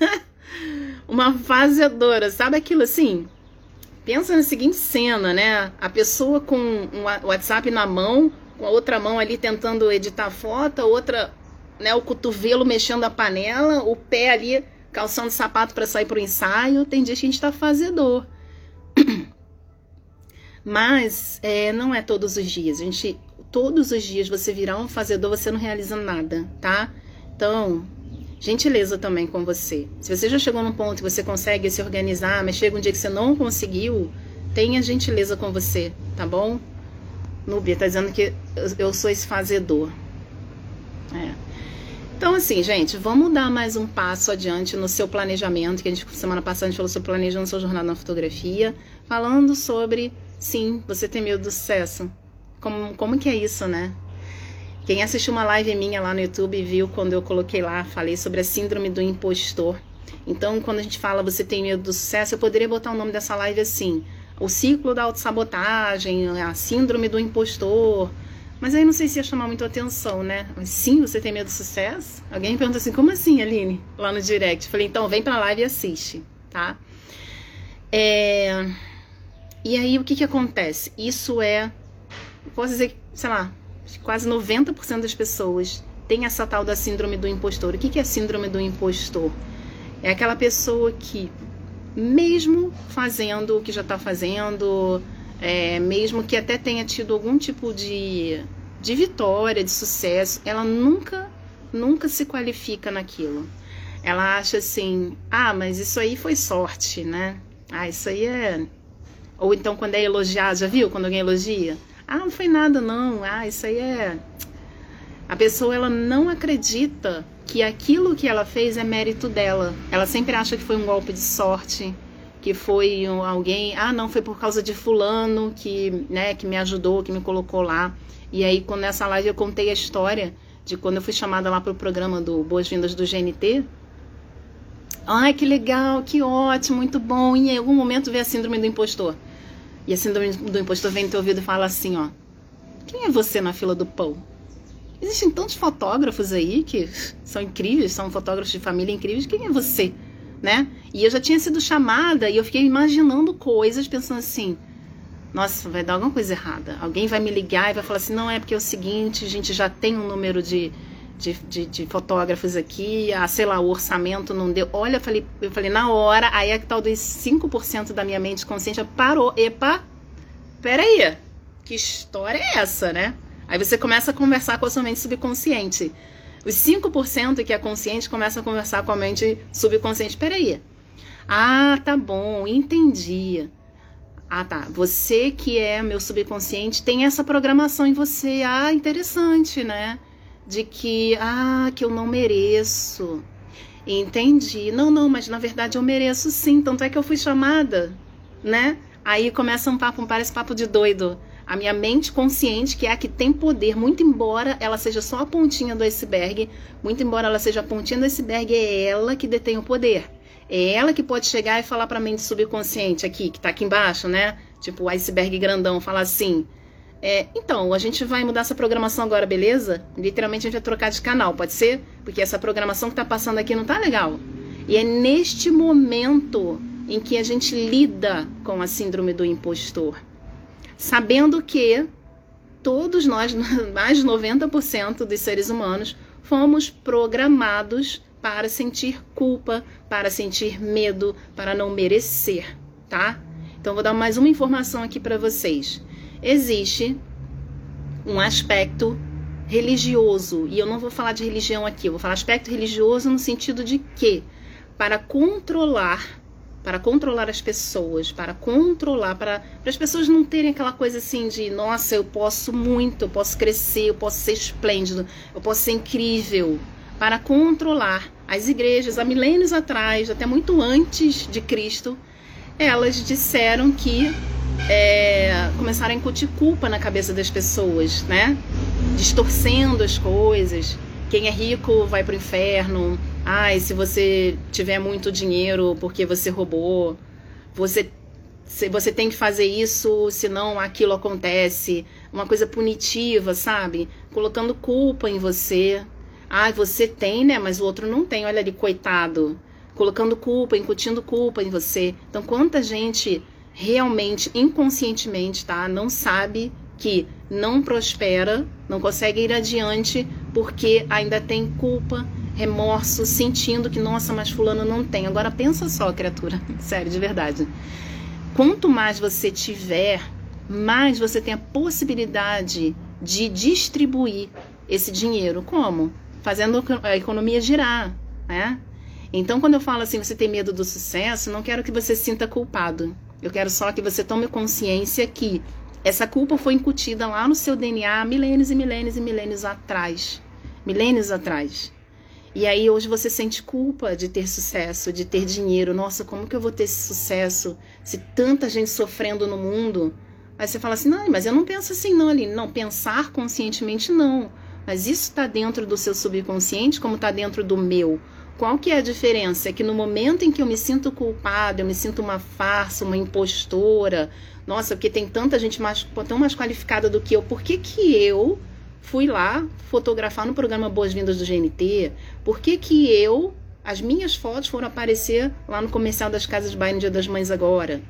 uma fazedora. Sabe aquilo assim? Pensa na seguinte cena, né? A pessoa com um WhatsApp na mão, com a outra mão ali tentando editar foto, a outra, né, o cotovelo mexendo a panela, o pé ali calçando sapato para sair pro ensaio. Tem dias que a gente tá fazedor. Mas é, não é todos os dias. A gente todos os dias você virar um fazedor, você não realiza nada, tá? Então, gentileza também com você. Se você já chegou num ponto que você consegue se organizar, mas chega um dia que você não conseguiu, tenha gentileza com você, tá bom? Núbia tá dizendo que eu sou esse fazedor. É. Então, assim, gente, vamos dar mais um passo adiante no seu planejamento, que a gente, semana passada, a gente falou sobre planejando sua jornada na fotografia, falando sobre, sim, você tem medo do sucesso. Como, como que é isso, né? Quem assistiu uma live minha lá no YouTube viu quando eu coloquei lá, falei sobre a síndrome do impostor. Então, quando a gente fala você tem medo do sucesso, eu poderia botar o nome dessa live assim: o ciclo da autossabotagem, a síndrome do impostor. Mas aí não sei se ia chamar muito atenção, né? Mas sim, você tem medo do sucesso? Alguém me pergunta assim: como assim, Aline? Lá no direct. Falei: então vem pra live e assiste, tá? É... E aí o que que acontece? Isso é posso dizer que, sei lá, quase 90% das pessoas tem essa tal da síndrome do impostor. O que é síndrome do impostor? É aquela pessoa que, mesmo fazendo o que já está fazendo, é, mesmo que até tenha tido algum tipo de, de vitória, de sucesso, ela nunca, nunca se qualifica naquilo. Ela acha assim, ah, mas isso aí foi sorte, né? Ah, isso aí é. Ou então quando é elogiado, já viu quando alguém elogia? Ah, não foi nada não. Ah, isso aí é a pessoa ela não acredita que aquilo que ela fez é mérito dela. Ela sempre acha que foi um golpe de sorte, que foi alguém, ah, não, foi por causa de fulano que, né, que me ajudou, que me colocou lá. E aí, quando nessa live eu contei a história de quando eu fui chamada lá para o programa do Boas-Vindas do GNT. Ai, que legal, que ótimo, muito bom. E em algum momento vem a síndrome do impostor. E a síndrome do impostor vem no teu ouvido e fala assim, ó. Quem é você na fila do pão? Existem tantos fotógrafos aí que são incríveis, são fotógrafos de família incríveis. Quem é você? Né? E eu já tinha sido chamada e eu fiquei imaginando coisas, pensando assim: nossa, vai dar alguma coisa errada. Alguém vai me ligar e vai falar assim: não, é porque é o seguinte, a gente já tem um número de, de, de, de fotógrafos aqui, ah, sei lá, o orçamento não deu. Olha, eu falei, eu falei na hora, aí é que tal dos 5% da minha mente consciente parou. Epa, peraí, que história é essa, né? Aí você começa a conversar com a sua mente subconsciente. Os 5% que é consciente começa a conversar com a mente subconsciente. Peraí. Ah, tá bom, entendi. Ah, tá. Você que é meu subconsciente tem essa programação em você. Ah, interessante, né? De que, ah, que eu não mereço. Entendi. Não, não, mas na verdade eu mereço sim. Tanto é que eu fui chamada, né? Aí começa um papo, parece papo de doido. A minha mente consciente, que é a que tem poder, muito embora ela seja só a pontinha do iceberg, muito embora ela seja a pontinha do iceberg, é ela que detém o poder. É ela que pode chegar e falar para a mente subconsciente aqui, que está aqui embaixo, né? Tipo o iceberg grandão, falar assim: é, então, a gente vai mudar essa programação agora, beleza? Literalmente a gente vai trocar de canal, pode ser? Porque essa programação que está passando aqui não tá legal. E é neste momento em que a gente lida com a síndrome do impostor. Sabendo que todos nós, mais de 90% dos seres humanos, fomos programados para sentir culpa, para sentir medo, para não merecer, tá? Então vou dar mais uma informação aqui para vocês. Existe um aspecto religioso, e eu não vou falar de religião aqui, eu vou falar aspecto religioso no sentido de que para controlar para controlar as pessoas, para controlar, para, para as pessoas não terem aquela coisa assim de, nossa, eu posso muito, eu posso crescer, eu posso ser esplêndido, eu posso ser incrível para controlar as igrejas há milênios atrás, até muito antes de Cristo, elas disseram que é, começaram a incutir culpa na cabeça das pessoas, né? Distorcendo as coisas. Quem é rico vai para o inferno. Ai, se você tiver muito dinheiro porque você roubou, você você tem que fazer isso, senão aquilo acontece. Uma coisa punitiva, sabe? Colocando culpa em você. Ah, você tem, né? Mas o outro não tem. Olha ali, coitado. Colocando culpa, incutindo culpa em você. Então, quanta gente realmente, inconscientemente, tá? Não sabe que não prospera, não consegue ir adiante porque ainda tem culpa, remorso, sentindo que, nossa, mas fulano não tem. Agora pensa só, criatura, sério, de verdade. Quanto mais você tiver, mais você tem a possibilidade de distribuir esse dinheiro. Como? fazendo a economia girar, né? Então, quando eu falo assim, você tem medo do sucesso, não quero que você se sinta culpado. Eu quero só que você tome consciência que essa culpa foi incutida lá no seu DNA milênios e milênios e milênios atrás. Milênios atrás. E aí hoje você sente culpa de ter sucesso, de ter dinheiro. Nossa, como que eu vou ter esse sucesso se tanta gente sofrendo no mundo? Aí você fala assim, não, mas eu não penso assim não, ali. Não, pensar conscientemente não. Mas isso está dentro do seu subconsciente como está dentro do meu. Qual que é a diferença? É que no momento em que eu me sinto culpada, eu me sinto uma farsa, uma impostora, nossa, porque tem tanta gente mais, tão mais qualificada do que eu, por que, que eu fui lá fotografar no programa Boas-Vindas do GNT? Por que, que eu, as minhas fotos foram aparecer lá no comercial das Casas Bahia no Dia das Mães agora?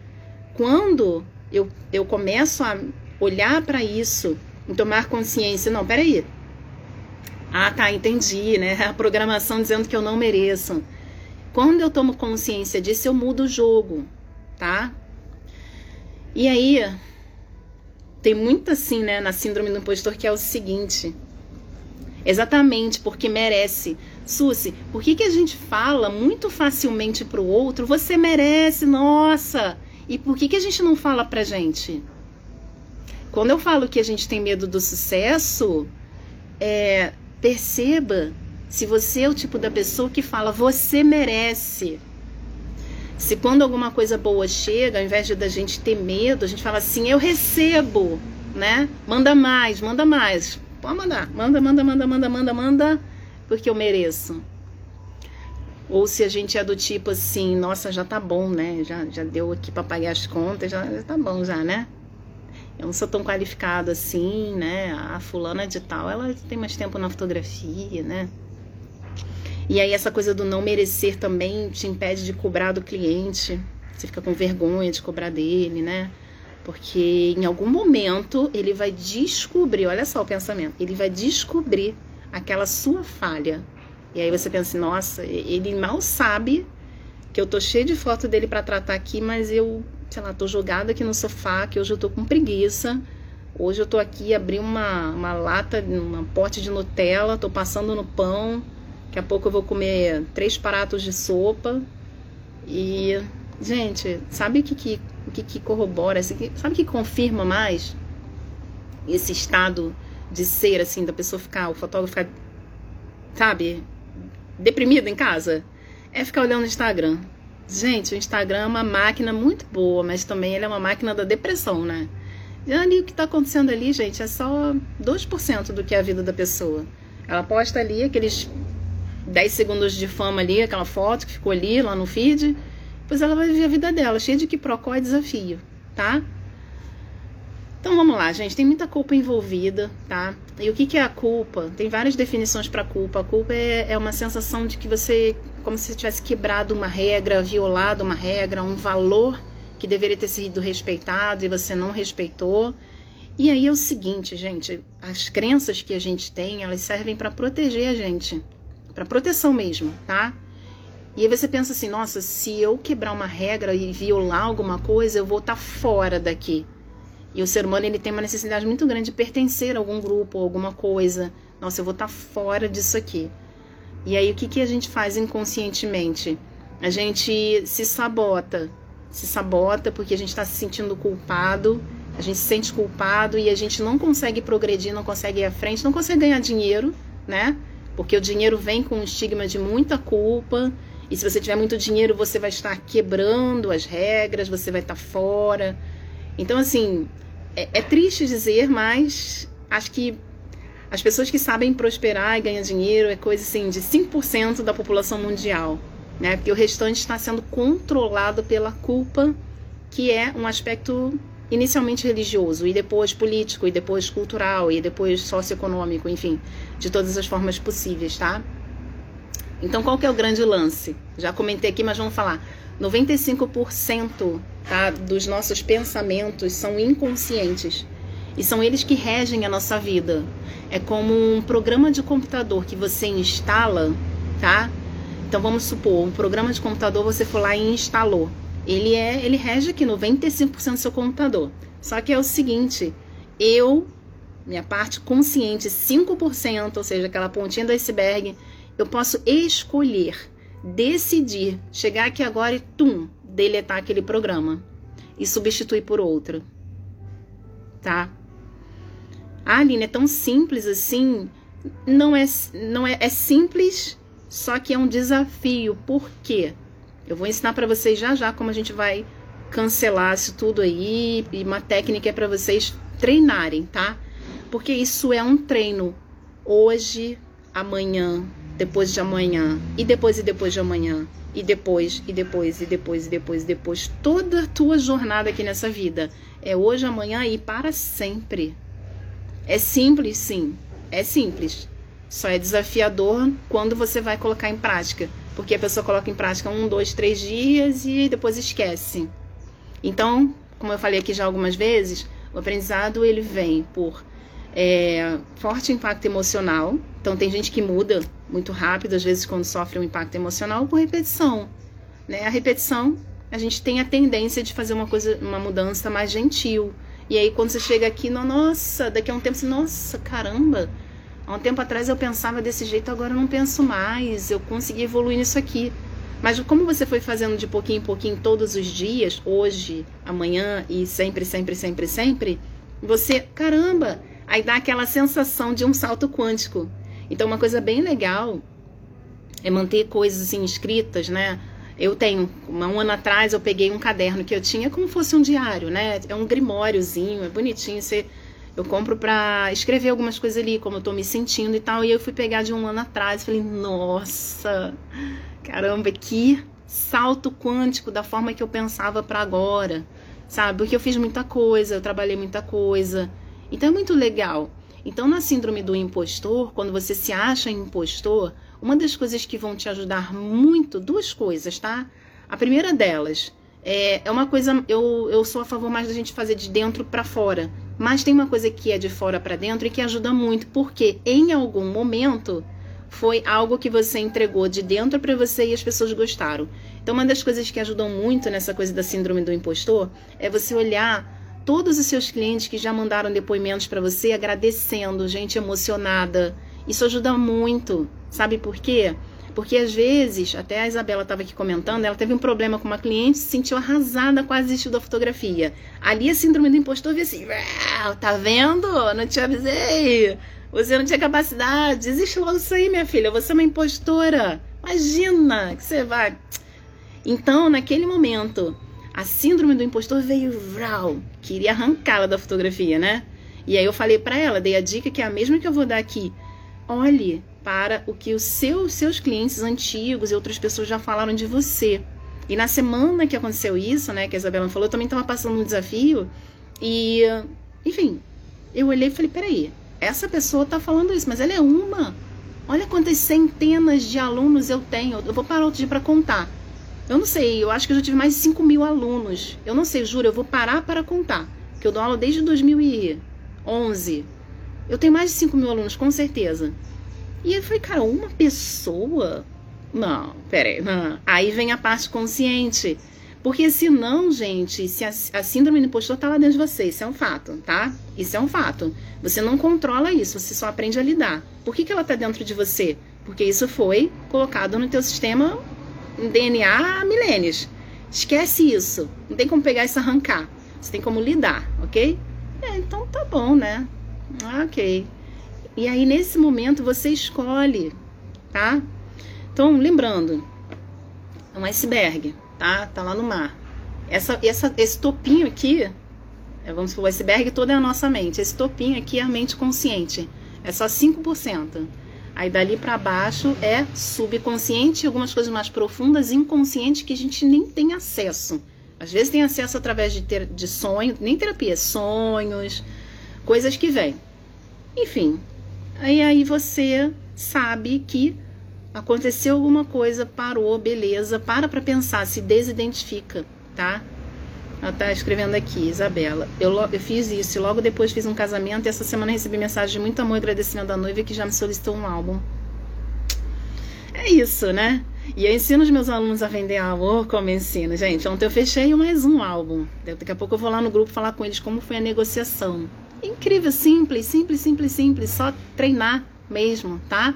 Quando eu, eu começo a olhar para isso e tomar consciência, não, peraí, ah, tá, entendi, né? A programação dizendo que eu não mereço. Quando eu tomo consciência disso, eu mudo o jogo, tá? E aí, tem muito assim, né, na síndrome do impostor, que é o seguinte. Exatamente, porque merece. Susi, por que, que a gente fala muito facilmente pro outro, você merece, nossa? E por que, que a gente não fala pra gente? quando eu falo que a gente tem medo do sucesso, é, perceba se você é o tipo da pessoa que fala você merece. Se quando alguma coisa boa chega, ao invés de da gente ter medo, a gente fala assim, eu recebo, né? Manda mais, manda mais. Pode mandar. Manda, manda, manda, manda, manda, manda, porque eu mereço. Ou se a gente é do tipo assim, nossa, já tá bom, né? Já, já deu aqui para pagar as contas, já, já tá bom já, né? Eu não sou tão qualificado assim, né? A fulana de tal, ela tem mais tempo na fotografia, né? E aí essa coisa do não merecer também te impede de cobrar do cliente. Você fica com vergonha de cobrar dele, né? Porque em algum momento ele vai descobrir, olha só o pensamento, ele vai descobrir aquela sua falha, e aí você pensa assim, nossa, ele mal sabe que eu tô cheio de foto dele para tratar aqui, mas eu, sei lá, tô jogada aqui no sofá, que hoje eu tô com preguiça. Hoje eu tô aqui, abri uma, uma lata, uma pote de Nutella, tô passando no pão. Daqui a pouco eu vou comer três pratos de sopa. E, gente, sabe o que, que, o que, que corrobora? Sabe o que confirma mais esse estado de ser, assim, da pessoa ficar, o fotógrafo ficar, sabe, deprimido em casa é ficar olhando o Instagram. Gente, o Instagram é uma máquina muito boa, mas também ele é uma máquina da depressão, né? E ali o que está acontecendo ali, gente, é só 2% do que é a vida da pessoa. Ela posta ali aqueles 10 segundos de fama ali, aquela foto que ficou ali lá no feed, depois ela vai viver a vida dela, cheia de que procó e desafio, tá? Então vamos lá, gente. Tem muita culpa envolvida, tá? E o que, que é a culpa? Tem várias definições para culpa. A culpa é, é uma sensação de que você, como se tivesse quebrado uma regra, violado uma regra, um valor que deveria ter sido respeitado e você não respeitou. E aí é o seguinte, gente, as crenças que a gente tem, elas servem para proteger a gente, para proteção mesmo, tá? E aí você pensa assim, nossa, se eu quebrar uma regra e violar alguma coisa, eu vou estar tá fora daqui. E o ser humano ele tem uma necessidade muito grande de pertencer a algum grupo, alguma coisa. Nossa, eu vou estar tá fora disso aqui. E aí o que, que a gente faz inconscientemente? A gente se sabota. Se sabota porque a gente está se sentindo culpado, a gente se sente culpado e a gente não consegue progredir, não consegue ir à frente, não consegue ganhar dinheiro, né? Porque o dinheiro vem com um estigma de muita culpa. E se você tiver muito dinheiro, você vai estar quebrando as regras, você vai estar fora então, assim, é, é triste dizer, mas acho que as pessoas que sabem prosperar e ganhar dinheiro é coisa assim de 5% da população mundial, né? Porque o restante está sendo controlado pela culpa, que é um aspecto inicialmente religioso e depois político e depois cultural e depois socioeconômico, enfim, de todas as formas possíveis, tá? Então, qual que é o grande lance? Já comentei aqui, mas vamos falar. 95% tá, dos nossos pensamentos são inconscientes e são eles que regem a nossa vida. É como um programa de computador que você instala, tá? Então vamos supor, um programa de computador você foi lá e instalou. Ele é, ele rege aqui 95% do seu computador. Só que é o seguinte, eu, minha parte consciente, 5%, ou seja, aquela pontinha do iceberg, eu posso escolher decidir chegar aqui agora e tum, deletar aquele programa e substituir por outro. Tá? Ah, Aline, é tão simples assim? Não é, não é, é simples, só que é um desafio. Por quê? Eu vou ensinar para vocês já já como a gente vai cancelar isso tudo aí e uma técnica é para vocês treinarem, tá? Porque isso é um treino. Hoje, amanhã, depois de amanhã, e depois e depois de amanhã, e depois, e depois, e depois, e depois, e depois. Toda a tua jornada aqui nessa vida é hoje, amanhã e para sempre. É simples, sim. É simples. Só é desafiador quando você vai colocar em prática. Porque a pessoa coloca em prática um, dois, três dias e depois esquece. Então, como eu falei aqui já algumas vezes, o aprendizado ele vem por é, forte impacto emocional. Então, tem gente que muda muito rápido, às vezes, quando sofre um impacto emocional, por repetição. Né? A repetição, a gente tem a tendência de fazer uma coisa, uma mudança mais gentil. E aí, quando você chega aqui, no, nossa, daqui a um tempo, você, nossa, caramba, há um tempo atrás eu pensava desse jeito, agora eu não penso mais, eu consegui evoluir nisso aqui. Mas como você foi fazendo de pouquinho em pouquinho todos os dias, hoje, amanhã e sempre, sempre, sempre, sempre, Você, caramba, aí dá aquela sensação de um salto quântico. Então, uma coisa bem legal é manter coisas assim escritas, né? Eu tenho, um ano atrás eu peguei um caderno que eu tinha como fosse um diário, né? É um grimóriozinho, é bonitinho, você eu compro para escrever algumas coisas ali, como eu tô me sentindo e tal. E eu fui pegar de um ano atrás e falei, nossa, caramba, que salto quântico da forma que eu pensava para agora, sabe? Porque eu fiz muita coisa, eu trabalhei muita coisa. Então é muito legal. Então, na síndrome do impostor, quando você se acha impostor, uma das coisas que vão te ajudar muito, duas coisas, tá? A primeira delas é, é uma coisa, eu, eu sou a favor mais da gente fazer de dentro para fora. Mas tem uma coisa que é de fora para dentro e que ajuda muito, porque em algum momento foi algo que você entregou de dentro para você e as pessoas gostaram. Então, uma das coisas que ajudam muito nessa coisa da síndrome do impostor é você olhar todos os seus clientes que já mandaram depoimentos para você agradecendo, gente emocionada. Isso ajuda muito. Sabe por quê? Porque às vezes, até a Isabela estava aqui comentando, ela teve um problema com uma cliente, se sentiu arrasada com a desistiu da fotografia. Ali a síndrome do impostor veio assim, tá vendo? Não te avisei. Você não tinha capacidade. Desiste logo isso aí, minha filha. Você é uma impostora. Imagina que você vai. Então, naquele momento, a síndrome do impostor veio, vral, queria arrancá-la da fotografia, né? E aí eu falei para ela, dei a dica que é a mesma que eu vou dar aqui. Olhe para o que os seus, seus clientes antigos e outras pessoas já falaram de você. E na semana que aconteceu isso, né, que a Isabela falou, eu também estava passando um desafio e, enfim, eu olhei e falei, peraí, essa pessoa está falando isso, mas ela é uma. Olha quantas centenas de alunos eu tenho. Eu vou parar outro dia para contar. Eu não sei, eu acho que eu já tive mais de 5 mil alunos. Eu não sei, juro, eu vou parar para contar. Porque eu dou aula desde 2011. Eu tenho mais de 5 mil alunos, com certeza. E eu falei, cara, uma pessoa? Não, peraí. Não. Aí vem a parte consciente. Porque senão, gente, se a, a síndrome do impostor tá lá dentro de você, isso é um fato, tá? Isso é um fato. Você não controla isso, você só aprende a lidar. Por que, que ela tá dentro de você? Porque isso foi colocado no teu sistema DNA há milênios. Esquece isso. Não tem como pegar isso e arrancar. Você tem como lidar, ok? É, então tá bom, né? Ok. E aí, nesse momento, você escolhe, tá? Então, lembrando, é um iceberg, tá? Tá lá no mar. Essa, essa, esse topinho aqui, é, vamos supor, o iceberg todo é a nossa mente. Esse topinho aqui é a mente consciente. É só 5%. Aí dali para baixo é subconsciente, algumas coisas mais profundas, inconsciente que a gente nem tem acesso. Às vezes tem acesso através de, ter, de sonho, nem terapia, sonhos, coisas que vêm. Enfim, e aí você sabe que aconteceu alguma coisa, parou, beleza, para para pensar, se desidentifica, tá? Ela tá escrevendo aqui, Isabela. Eu, eu fiz isso e logo depois fiz um casamento e essa semana recebi mensagem de muito amor e agradecimento da noiva que já me solicitou um álbum. É isso, né? E eu ensino os meus alunos a vender amor como ensino. Gente, ontem eu fechei mais um álbum. Daqui a pouco eu vou lá no grupo falar com eles como foi a negociação. Incrível, simples, simples, simples, simples. Só treinar mesmo, tá?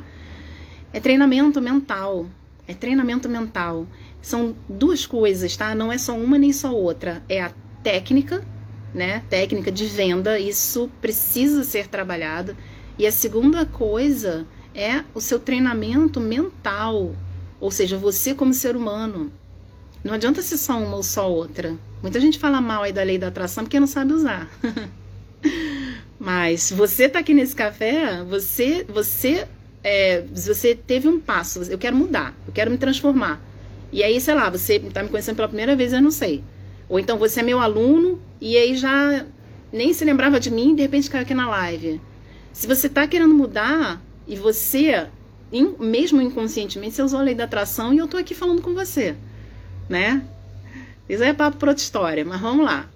É treinamento mental. É treinamento mental. São duas coisas, tá? Não é só uma nem só outra. É a técnica, né? Técnica de venda. Isso precisa ser trabalhado. E a segunda coisa é o seu treinamento mental. Ou seja, você como ser humano. Não adianta ser só uma ou só outra. Muita gente fala mal aí da lei da atração porque não sabe usar. Mas você tá aqui nesse café, você, você, é, você teve um passo. Eu quero mudar, eu quero me transformar. E aí, sei lá, você tá me conhecendo pela primeira vez, eu não sei. Ou então você é meu aluno e aí já nem se lembrava de mim de repente caiu aqui na live. Se você tá querendo mudar e você, mesmo inconscientemente, você usou a lei da atração e eu tô aqui falando com você, né? Isso aí é papo para outra história, mas vamos lá.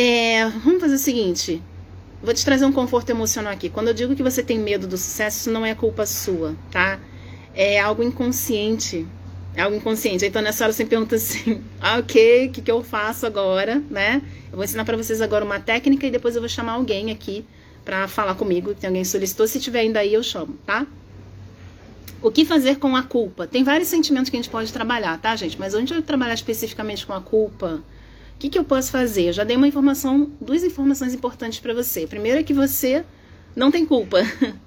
É, vamos fazer o seguinte. Vou te trazer um conforto emocional aqui. Quando eu digo que você tem medo do sucesso, isso não é culpa sua, tá? É algo inconsciente. É algo inconsciente. Então, nessa hora você pergunta assim: ah, ok, o que, que eu faço agora, né? Eu vou ensinar para vocês agora uma técnica e depois eu vou chamar alguém aqui para falar comigo. Tem alguém solicitou. Se tiver ainda aí, eu chamo, tá? O que fazer com a culpa? Tem vários sentimentos que a gente pode trabalhar, tá, gente? Mas onde eu trabalhar especificamente com a culpa? O que, que eu posso fazer? Eu já dei uma informação, duas informações importantes para você. Primeiro é que você não tem culpa.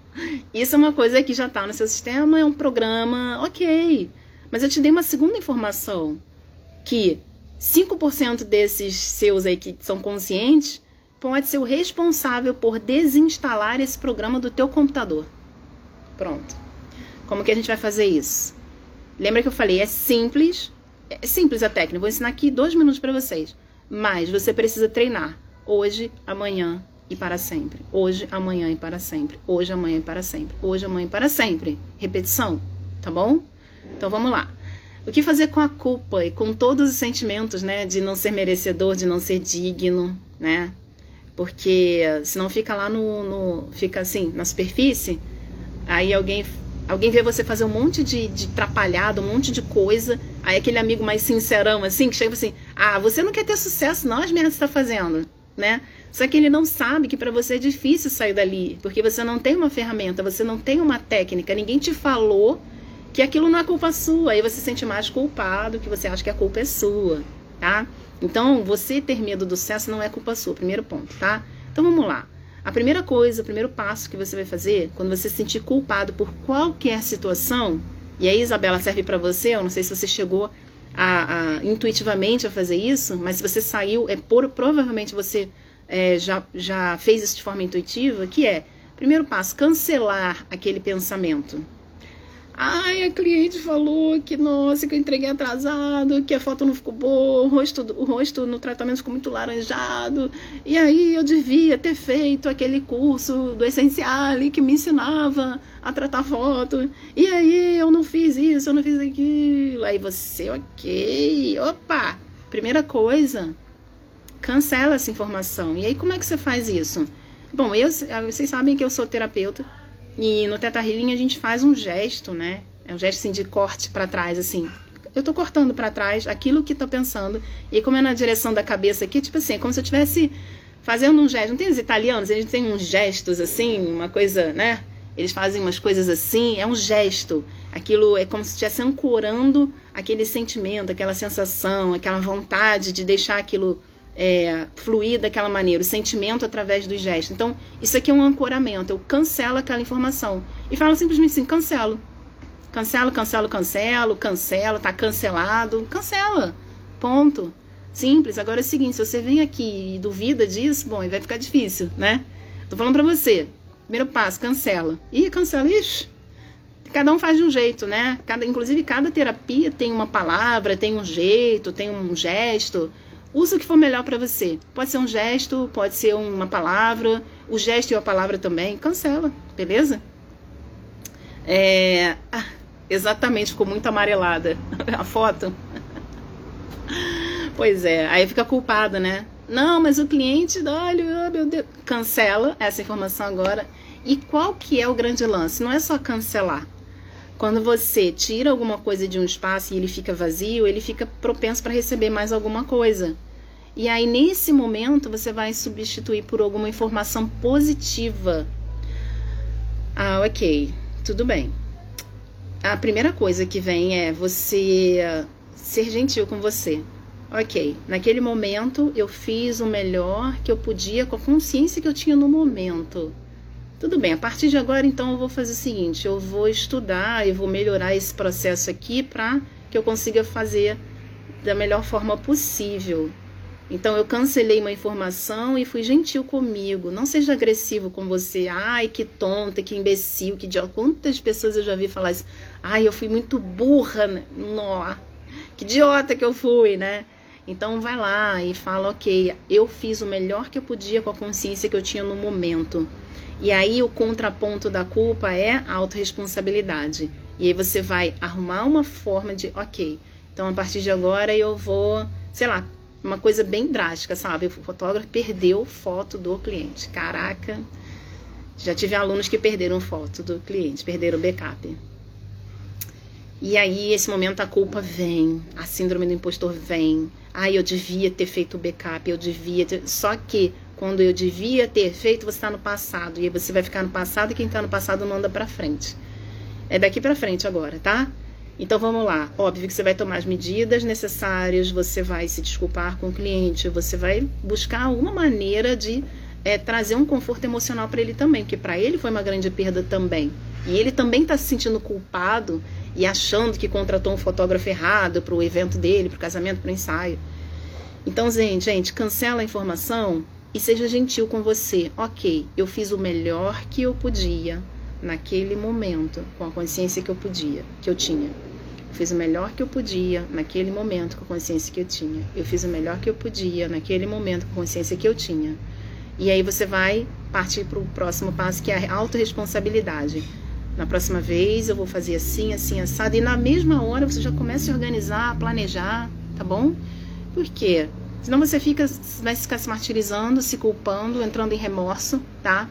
Isso é uma coisa que já está no seu sistema, é um programa, ok. Mas eu te dei uma segunda informação, que 5% desses seus aí que são conscientes pode ser o responsável por desinstalar esse programa do teu computador. Pronto. Como que a gente vai fazer isso? Lembra que eu falei, é simples, é simples a técnica. Vou ensinar aqui dois minutos para vocês. Mas você precisa treinar hoje, amanhã e para sempre. Hoje, amanhã e para sempre. Hoje, amanhã e para sempre. Hoje, amanhã e para sempre. Repetição, tá bom? Então vamos lá. O que fazer com a culpa e com todos os sentimentos, né, de não ser merecedor, de não ser digno, né? Porque senão fica lá no, no fica assim, na superfície, aí alguém alguém vê você fazer um monte de, de trapalhada, um monte de coisa, aí aquele amigo mais sincerão assim, que chega assim: "Ah, você não quer ter sucesso, não, as merdas que tá fazendo", né? Só que ele não sabe que para você é difícil sair dali, porque você não tem uma ferramenta, você não tem uma técnica, ninguém te falou que aquilo não é culpa sua, aí você se sente mais culpado, que você acha que a culpa é sua, tá? Então, você ter medo do sucesso não é culpa sua, primeiro ponto, tá? Então vamos lá. A primeira coisa, o primeiro passo que você vai fazer, quando você se sentir culpado por qualquer situação, e aí, Isabela, serve para você, eu não sei se você chegou a, a, intuitivamente a fazer isso, mas se você saiu, é por, provavelmente você é, já, já fez isso de forma intuitiva, que é, primeiro passo, cancelar aquele pensamento. Ai, a cliente falou que, nossa, que eu entreguei atrasado, que a foto não ficou boa, o rosto, o rosto no tratamento ficou muito laranjado. E aí eu devia ter feito aquele curso do essencial que me ensinava a tratar foto. E aí eu não fiz isso, eu não fiz aquilo. Aí você, ok, opa! Primeira coisa, cancela essa informação. E aí como é que você faz isso? Bom, eu, vocês sabem que eu sou terapeuta e no Teta Healing a gente faz um gesto, né? É um gesto assim de corte para trás, assim. Eu tô cortando para trás aquilo que tô pensando. E como é na direção da cabeça aqui, tipo assim, é como se eu tivesse fazendo um gesto. Não tem os italianos? Eles têm uns gestos assim, uma coisa, né? Eles fazem umas coisas assim, é um gesto. Aquilo é como se estivesse ancorando aquele sentimento, aquela sensação, aquela vontade de deixar aquilo é, fluir daquela maneira, o sentimento através dos gestos. Então, isso aqui é um ancoramento. Eu cancelo aquela informação. E falo simplesmente assim: cancelo. Cancelo, cancelo, cancelo, cancela, tá cancelado. Cancela. Ponto. Simples. Agora é o seguinte: se você vem aqui e duvida disso, bom, vai ficar difícil, né? Tô falando pra você. Primeiro passo, cancela. Ih, cancela. Ixi. Cada um faz de um jeito, né? Cada, inclusive, cada terapia tem uma palavra, tem um jeito, tem um gesto. Usa o que for melhor para você. Pode ser um gesto, pode ser uma palavra, o gesto e a palavra também. Cancela, beleza? É... Ah, exatamente, ficou muito amarelada a foto. pois é, aí fica culpada, né? Não, mas o cliente, olha, oh, meu Deus, cancela essa informação agora. E qual que é o grande lance? Não é só cancelar. Quando você tira alguma coisa de um espaço e ele fica vazio, ele fica propenso para receber mais alguma coisa. E aí, nesse momento, você vai substituir por alguma informação positiva. Ah, ok, tudo bem. A primeira coisa que vem é você ser gentil com você. Ok, naquele momento eu fiz o melhor que eu podia com a consciência que eu tinha no momento. Tudo bem, a partir de agora então eu vou fazer o seguinte: eu vou estudar e vou melhorar esse processo aqui para que eu consiga fazer da melhor forma possível. Então eu cancelei uma informação e fui gentil comigo. Não seja agressivo com você. Ai, que tonta, que imbecil, que idiota. Quantas pessoas eu já vi falar isso? Ai, eu fui muito burra. Né? Nó, que idiota que eu fui, né? Então vai lá e fala, ok, eu fiz o melhor que eu podia com a consciência que eu tinha no momento. E aí o contraponto da culpa é a autorresponsabilidade. E aí você vai arrumar uma forma de, ok, então a partir de agora eu vou, sei lá, uma coisa bem drástica, sabe? O fotógrafo perdeu foto do cliente. Caraca, já tive alunos que perderam foto do cliente, perderam o backup. E aí, esse momento, a culpa vem, a síndrome do impostor vem. Ah, eu devia ter feito o backup, eu devia ter. Só que quando eu devia ter feito, você está no passado. E aí você vai ficar no passado e quem está no passado não anda para frente. É daqui para frente agora, tá? Então vamos lá. Óbvio que você vai tomar as medidas necessárias, você vai se desculpar com o cliente, você vai buscar alguma maneira de é, trazer um conforto emocional para ele também, porque para ele foi uma grande perda também. E ele também está se sentindo culpado e achando que contratou um fotógrafo errado para o evento dele, para o casamento, para o ensaio. Então, gente, gente, cancela a informação e seja gentil com você. Ok, eu fiz o melhor que eu podia naquele momento, com a consciência que eu podia, que eu tinha. Eu fiz o melhor que eu podia naquele momento com a consciência que eu tinha. Eu fiz o melhor que eu podia naquele momento com a consciência que eu tinha. E aí você vai partir para o próximo passo, que é a autorresponsabilidade. Na próxima vez eu vou fazer assim, assim, assado. E na mesma hora você já começa a organizar, a planejar, tá bom? Por quê? Senão você fica, vai ficar se martirizando, se culpando, entrando em remorso, tá?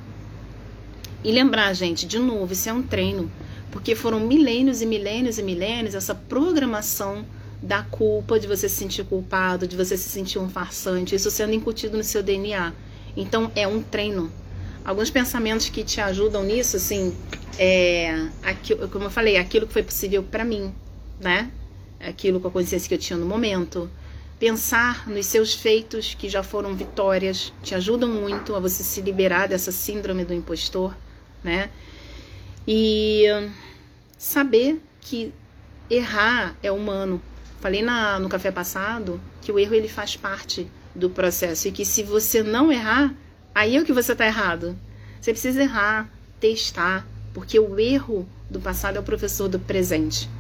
E lembrar, gente, de novo, isso é um treino. Porque foram milênios e milênios e milênios essa programação da culpa, de você se sentir culpado, de você se sentir um farsante, isso sendo incutido no seu DNA. Então é um treino. Alguns pensamentos que te ajudam nisso, assim, é, aquilo, como eu falei, aquilo que foi possível para mim, né? Aquilo com a consciência que eu tinha no momento. Pensar nos seus feitos que já foram vitórias te ajudam muito a você se liberar dessa síndrome do impostor, né? E saber que errar é humano. Falei na, no café passado que o erro ele faz parte do processo e que se você não errar, aí é o que você está errado. Você precisa errar, testar, porque o erro do passado é o professor do presente.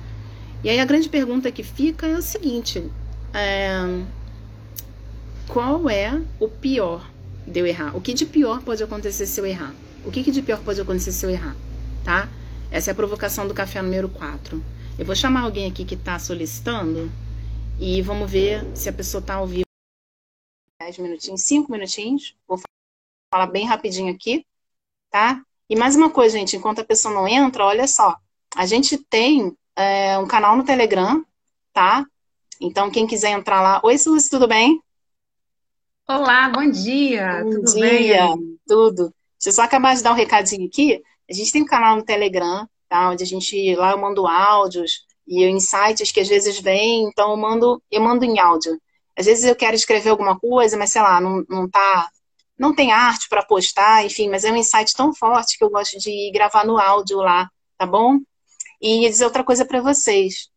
E aí a grande pergunta que fica é o seguinte: é, qual é o pior de eu errar? O que de pior pode acontecer se eu errar? O que, que de pior pode acontecer se eu errar? Tá? Essa é a provocação do café número 4. Eu vou chamar alguém aqui que está solicitando e vamos ver se a pessoa está ao vivo. 10 minutinhos, 5 minutinhos. Vou falar bem rapidinho aqui, tá? E mais uma coisa, gente, enquanto a pessoa não entra, olha só. A gente tem é, um canal no Telegram, tá? Então, quem quiser entrar lá. Oi, Suzy, tudo bem? Olá, bom dia. Bom tudo dia, bem? Tudo. Deixa eu só acabar de dar um recadinho aqui. A gente tem um canal no Telegram, tá? Onde a gente lá eu mando áudios e insights que às vezes vêm, então eu mando, eu mando em áudio. Às vezes eu quero escrever alguma coisa, mas sei lá, não, não tá. Não tem arte para postar, enfim, mas é um insight tão forte que eu gosto de gravar no áudio lá, tá bom? E dizer outra coisa para vocês.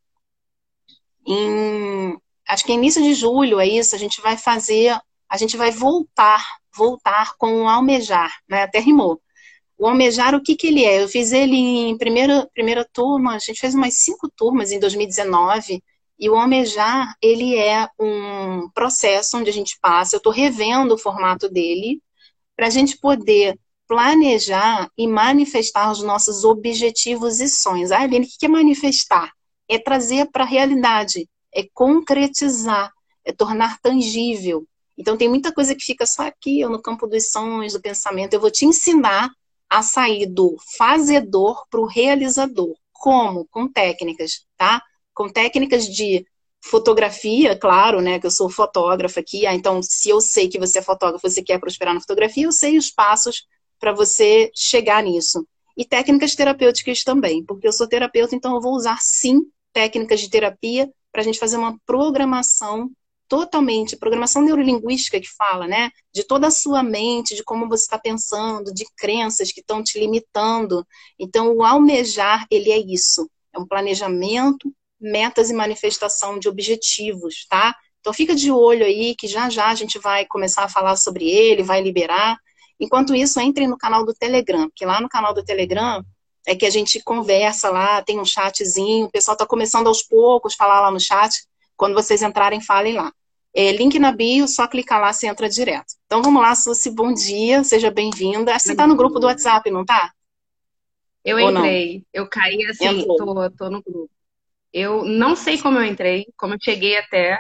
Em, acho que início de julho é isso, a gente vai fazer, a gente vai voltar, voltar com o almejar, né? Até rimou. O almejar, o que, que ele é? Eu fiz ele em primeira, primeira turma, a gente fez umas cinco turmas em 2019, e o almejar, ele é um processo onde a gente passa, eu estou revendo o formato dele, para a gente poder planejar e manifestar os nossos objetivos e sonhos. Ah, Aline, o que é manifestar? É trazer para a realidade, é concretizar, é tornar tangível. Então, tem muita coisa que fica só aqui, no campo dos sonhos, do pensamento. Eu vou te ensinar a sair do fazedor para o realizador. Como? Com técnicas, tá? Com técnicas de fotografia, claro, né? Que eu sou fotógrafa aqui. Ah, então, se eu sei que você é fotógrafo, você quer prosperar na fotografia, eu sei os passos para você chegar nisso. E técnicas terapêuticas também, porque eu sou terapeuta, então eu vou usar sim técnicas de terapia para a gente fazer uma programação totalmente, programação neurolinguística que fala, né? De toda a sua mente, de como você está pensando, de crenças que estão te limitando. Então, o almejar, ele é isso. É um planejamento, metas e manifestação de objetivos, tá? Então, fica de olho aí, que já já a gente vai começar a falar sobre ele, vai liberar. Enquanto isso, entre no canal do Telegram, que lá no canal do Telegram é que a gente conversa lá, tem um chatzinho, o pessoal está começando aos poucos falar lá no chat. Quando vocês entrarem, falem lá. É, link na bio, só clicar lá, você entra direto. Então vamos lá, Suzy, bom dia, seja bem-vinda. Você está no grupo do WhatsApp, não tá? Eu Ou entrei, não? eu caí assim, tô, tô no grupo. Eu não sei como eu entrei, como eu cheguei até,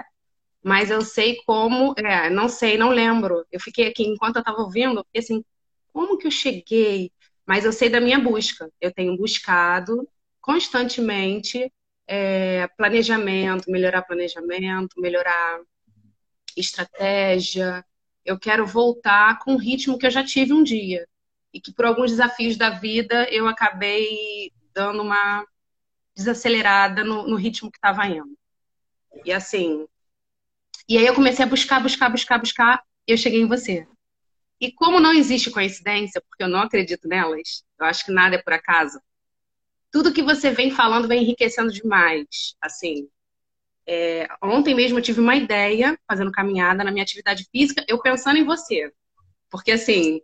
mas eu sei como, é, não sei, não lembro. Eu fiquei aqui enquanto eu estava ouvindo, eu fiquei assim, como que eu cheguei? Mas eu sei da minha busca. Eu tenho buscado constantemente é, planejamento, melhorar planejamento, melhorar estratégia. Eu quero voltar com o ritmo que eu já tive um dia. E que por alguns desafios da vida eu acabei dando uma desacelerada no, no ritmo que estava indo. E assim, e aí eu comecei a buscar, buscar, buscar, buscar, eu cheguei em você. E como não existe coincidência, porque eu não acredito nelas, eu acho que nada é por acaso, tudo que você vem falando vem enriquecendo demais. Assim, é, ontem mesmo eu tive uma ideia, fazendo caminhada na minha atividade física, eu pensando em você. Porque, assim,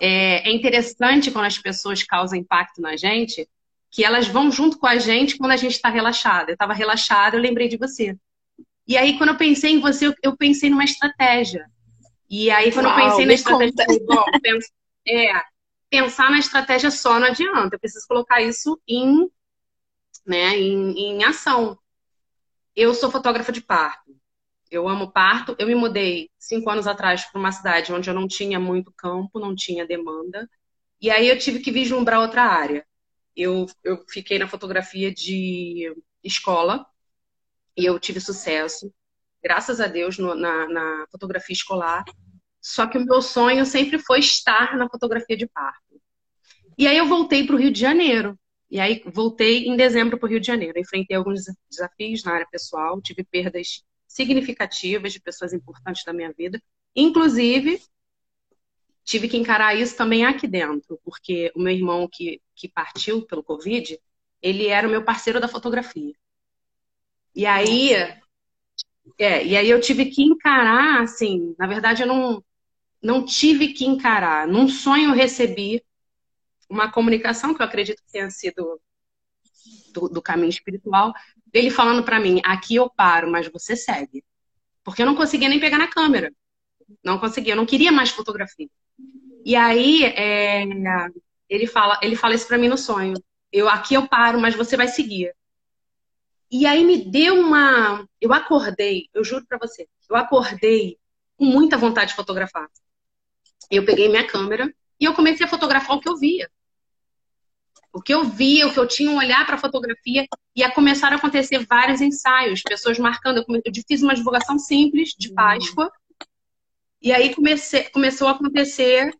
é, é interessante quando as pessoas causam impacto na gente, que elas vão junto com a gente quando a gente está relaxada. Eu estava relaxada, eu lembrei de você. E aí, quando eu pensei em você, eu, pensei numa estratégia. E aí, quando Uau, eu pensei na estratégia, eu bom, penso, é, pensar na estratégia só não adianta. Eu preciso colocar isso em, né, em, em ação. Eu sou fotógrafa de parto. Eu amo parto. Eu me mudei cinco anos atrás para uma cidade onde eu não tinha muito campo, não tinha demanda. E aí eu tive que vislumbrar outra área. Eu, eu fiquei na fotografia de escola, e eu tive sucesso, graças a Deus, no, na, na fotografia escolar. Só que o meu sonho sempre foi estar na fotografia de parto. E aí eu voltei para o Rio de Janeiro. E aí voltei em dezembro para o Rio de Janeiro. Enfrentei alguns desafios na área pessoal, tive perdas significativas de pessoas importantes da minha vida. Inclusive, tive que encarar isso também aqui dentro, porque o meu irmão que, que partiu pelo Covid, ele era o meu parceiro da fotografia. E aí, é, e aí eu tive que encarar, assim, na verdade eu não, não tive que encarar. Num sonho eu recebi uma comunicação que eu acredito que tenha sido do, do caminho espiritual, dele falando para mim, aqui eu paro, mas você segue. Porque eu não conseguia nem pegar na câmera. Não conseguia, eu não queria mais fotografia. E aí é, ele fala, ele fala isso para mim no sonho. Eu aqui eu paro, mas você vai seguir. E aí me deu uma. Eu acordei, eu juro para você, eu acordei com muita vontade de fotografar. Eu peguei minha câmera e eu comecei a fotografar o que eu via. O que eu via, o que eu tinha um olhar para fotografia, e a começar a acontecer vários ensaios, pessoas marcando. Eu fiz uma divulgação simples de Páscoa, e aí comecei, começou a acontecer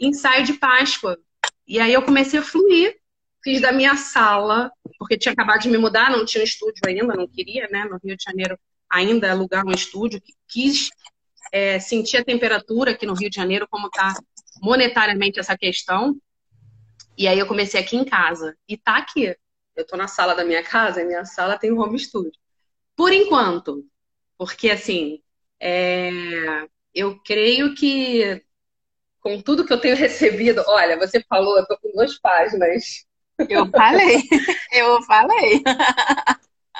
ensaio de Páscoa. E aí eu comecei a fluir fiz da minha sala, porque tinha acabado de me mudar, não tinha um estúdio ainda, não queria, né, no Rio de Janeiro ainda alugar um estúdio, quis é, sentir a temperatura aqui no Rio de Janeiro, como está monetariamente essa questão. E aí eu comecei aqui em casa. E tá aqui. Eu tô na sala da minha casa, e minha sala tem um home studio. Por enquanto. Porque, assim, é... eu creio que com tudo que eu tenho recebido, olha, você falou, eu tô com duas páginas eu falei, eu falei.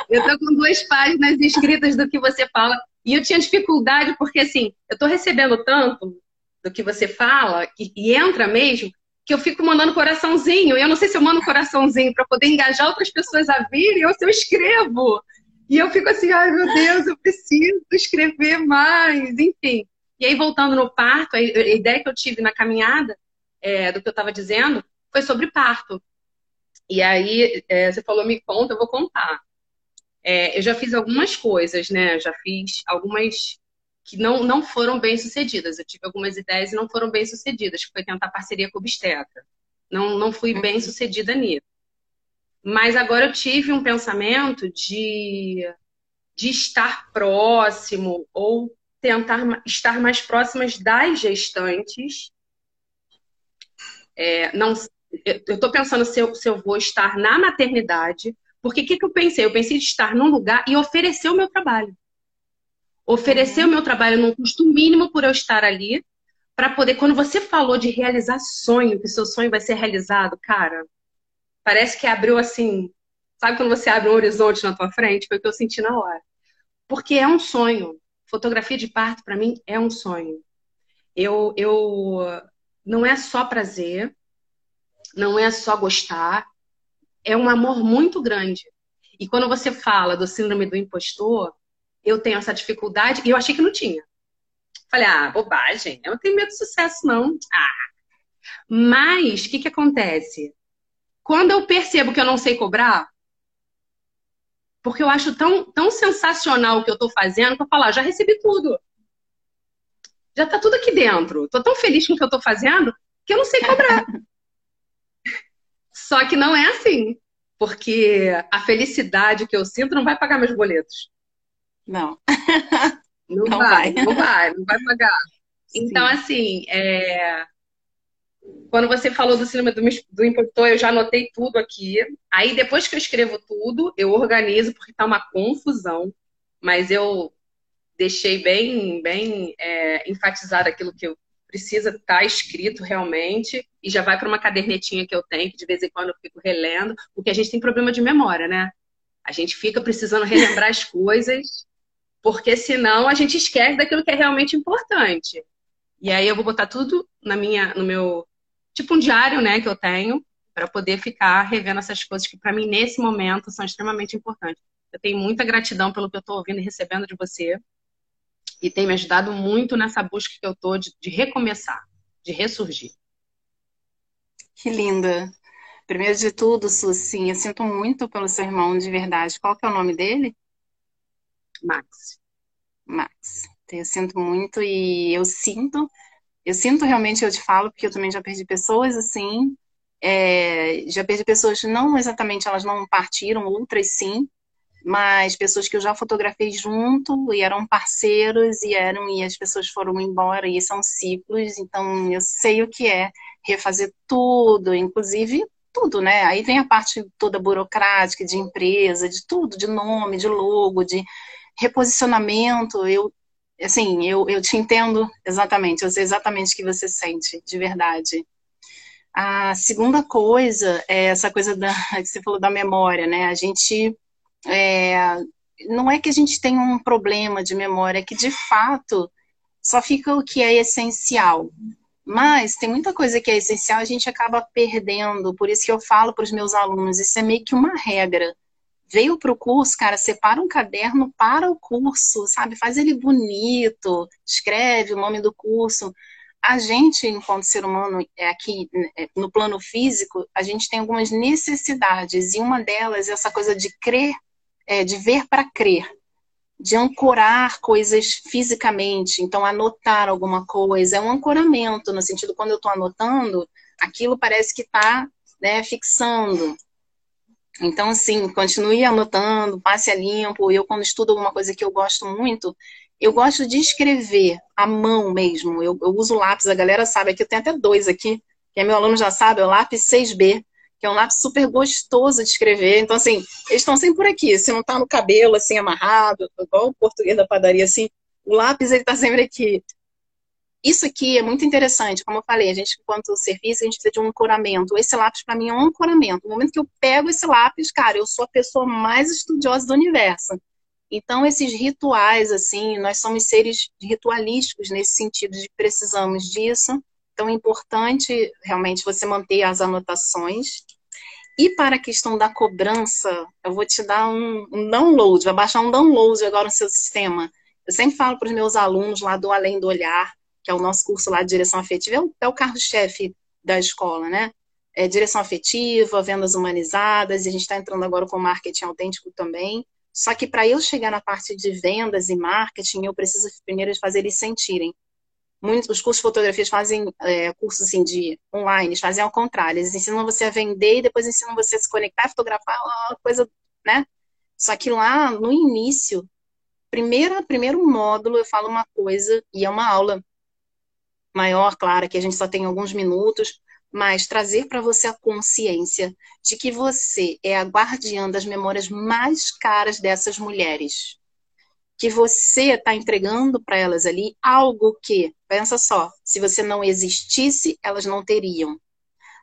Eu tô com duas páginas escritas do que você fala. E eu tinha dificuldade, porque assim, eu tô recebendo tanto do que você fala, e, e entra mesmo, que eu fico mandando coraçãozinho. E eu não sei se eu mando coraçãozinho para poder engajar outras pessoas a virem ou se eu escrevo. E eu fico assim, ai meu Deus, eu preciso escrever mais, enfim. E aí, voltando no parto, a ideia que eu tive na caminhada é, do que eu estava dizendo foi sobre parto. E aí, é, você falou, me conta, eu vou contar. É, eu já fiz algumas coisas, né? Já fiz algumas que não, não foram bem sucedidas. Eu tive algumas ideias e não foram bem sucedidas, que foi tentar parceria com o obstetra. Não, não fui bem sucedida nisso. Mas agora eu tive um pensamento de, de estar próximo ou tentar estar mais próximas das gestantes. É, não, eu estou pensando se eu, se eu vou estar na maternidade, porque o que, que eu pensei? Eu pensei de estar num lugar e oferecer o meu trabalho. Oferecer o meu trabalho num custo mínimo por eu estar ali, para poder, quando você falou de realizar sonho, que seu sonho vai ser realizado, cara, parece que abriu assim, sabe quando você abre um horizonte na tua frente? Foi o que eu senti na hora. Porque é um sonho. Fotografia de parto, para mim, é um sonho. Eu, eu não é só prazer, não é só gostar, é um amor muito grande. E quando você fala do síndrome do impostor, eu tenho essa dificuldade e eu achei que não tinha. Falei, ah, bobagem, eu não tenho medo de sucesso, não. Ah. Mas, o que, que acontece? Quando eu percebo que eu não sei cobrar, porque eu acho tão, tão sensacional o que eu estou fazendo, que eu falo, ah, já recebi tudo. Já está tudo aqui dentro. Estou tão feliz com o que eu estou fazendo que eu não sei cobrar. Só que não é assim. porque a felicidade que eu sinto não vai pagar meus boletos. Não. Não, não vai, vai, não vai, não vai pagar. Sim. Então, assim, é... quando você falou do cinema do, do impostor, eu já anotei tudo aqui. Aí, depois que eu escrevo tudo, eu organizo, porque tá uma confusão. Mas eu deixei bem, bem é, enfatizado aquilo que eu precisa estar tá escrito realmente e já vai para uma cadernetinha que eu tenho, que de vez em quando eu fico relendo, porque a gente tem problema de memória, né? A gente fica precisando relembrar as coisas, porque senão a gente esquece daquilo que é realmente importante. E aí eu vou botar tudo na minha, no meu, tipo um diário, né, que eu tenho, para poder ficar revendo essas coisas que para mim nesse momento são extremamente importantes. Eu tenho muita gratidão pelo que eu estou ouvindo e recebendo de você e tem me ajudado muito nessa busca que eu estou de, de recomeçar, de ressurgir. Que linda. Primeiro de tudo, Suci, eu sinto muito pelo seu irmão de verdade. Qual que é o nome dele? Max. Max. Eu sinto muito e eu sinto, eu sinto realmente, eu te falo, porque eu também já perdi pessoas assim, é, já perdi pessoas, não exatamente, elas não partiram, outras sim, mas pessoas que eu já fotografei junto e eram parceiros e eram e as pessoas foram embora e são ciclos, então eu sei o que é refazer tudo, inclusive tudo, né? Aí vem a parte toda burocrática de empresa, de tudo, de nome, de logo, de reposicionamento. Eu assim, eu, eu te entendo exatamente, eu sei exatamente o que você sente, de verdade. A segunda coisa é essa coisa da, que você falou da memória, né? A gente é, não é que a gente tem um problema de memória, é que de fato só fica o que é essencial. Mas tem muita coisa que é essencial a gente acaba perdendo, por isso que eu falo para os meus alunos, isso é meio que uma regra. Veio para o curso, cara, separa um caderno para o curso, sabe? Faz ele bonito, escreve o nome do curso. A gente, enquanto ser humano, é aqui é, no plano físico, a gente tem algumas necessidades, e uma delas é essa coisa de crer é, de ver para crer, de ancorar coisas fisicamente. Então, anotar alguma coisa é um ancoramento, no sentido, quando eu estou anotando, aquilo parece que está né, fixando. Então, assim, continue anotando, passe a limpo. Eu, quando estudo alguma coisa que eu gosto muito, eu gosto de escrever à mão mesmo. Eu, eu uso lápis, a galera sabe, aqui eu tenho até dois aqui, que é meu aluno já sabe, é o lápis 6B que é um lápis super gostoso de escrever. Então, assim, eles estão sempre por aqui. Se não está no cabelo, assim, amarrado, igual o português da padaria, assim, o lápis, ele está sempre aqui. Isso aqui é muito interessante. Como eu falei, a gente, enquanto serviço, a gente precisa de um ancoramento. Esse lápis, para mim, é um ancoramento. No momento que eu pego esse lápis, cara, eu sou a pessoa mais estudiosa do universo. Então, esses rituais, assim, nós somos seres ritualísticos nesse sentido de precisamos disso. Então, é importante realmente você manter as anotações. E para a questão da cobrança, eu vou te dar um, um download, vai baixar um download agora no seu sistema. Eu sempre falo para os meus alunos lá do Além do Olhar, que é o nosso curso lá de direção afetiva, é o, é carro-chefe da escola, né? É direção afetiva, vendas humanizadas, e a gente está entrando agora com marketing autêntico também. Só que para eu chegar na parte de vendas e marketing, eu preciso primeiro fazer eles sentirem muitos os cursos de fotografia fazem é, cursos assim, de online, fazem ao contrário, eles ensinam você a vender e depois ensinam você a se conectar, fotografar, uma coisa, né? Só que lá no início, primeiro, primeiro módulo eu falo uma coisa e é uma aula maior, claro, que a gente só tem alguns minutos, mas trazer para você a consciência de que você é a guardiã das memórias mais caras dessas mulheres que você está entregando para elas ali algo que, pensa só, se você não existisse, elas não teriam.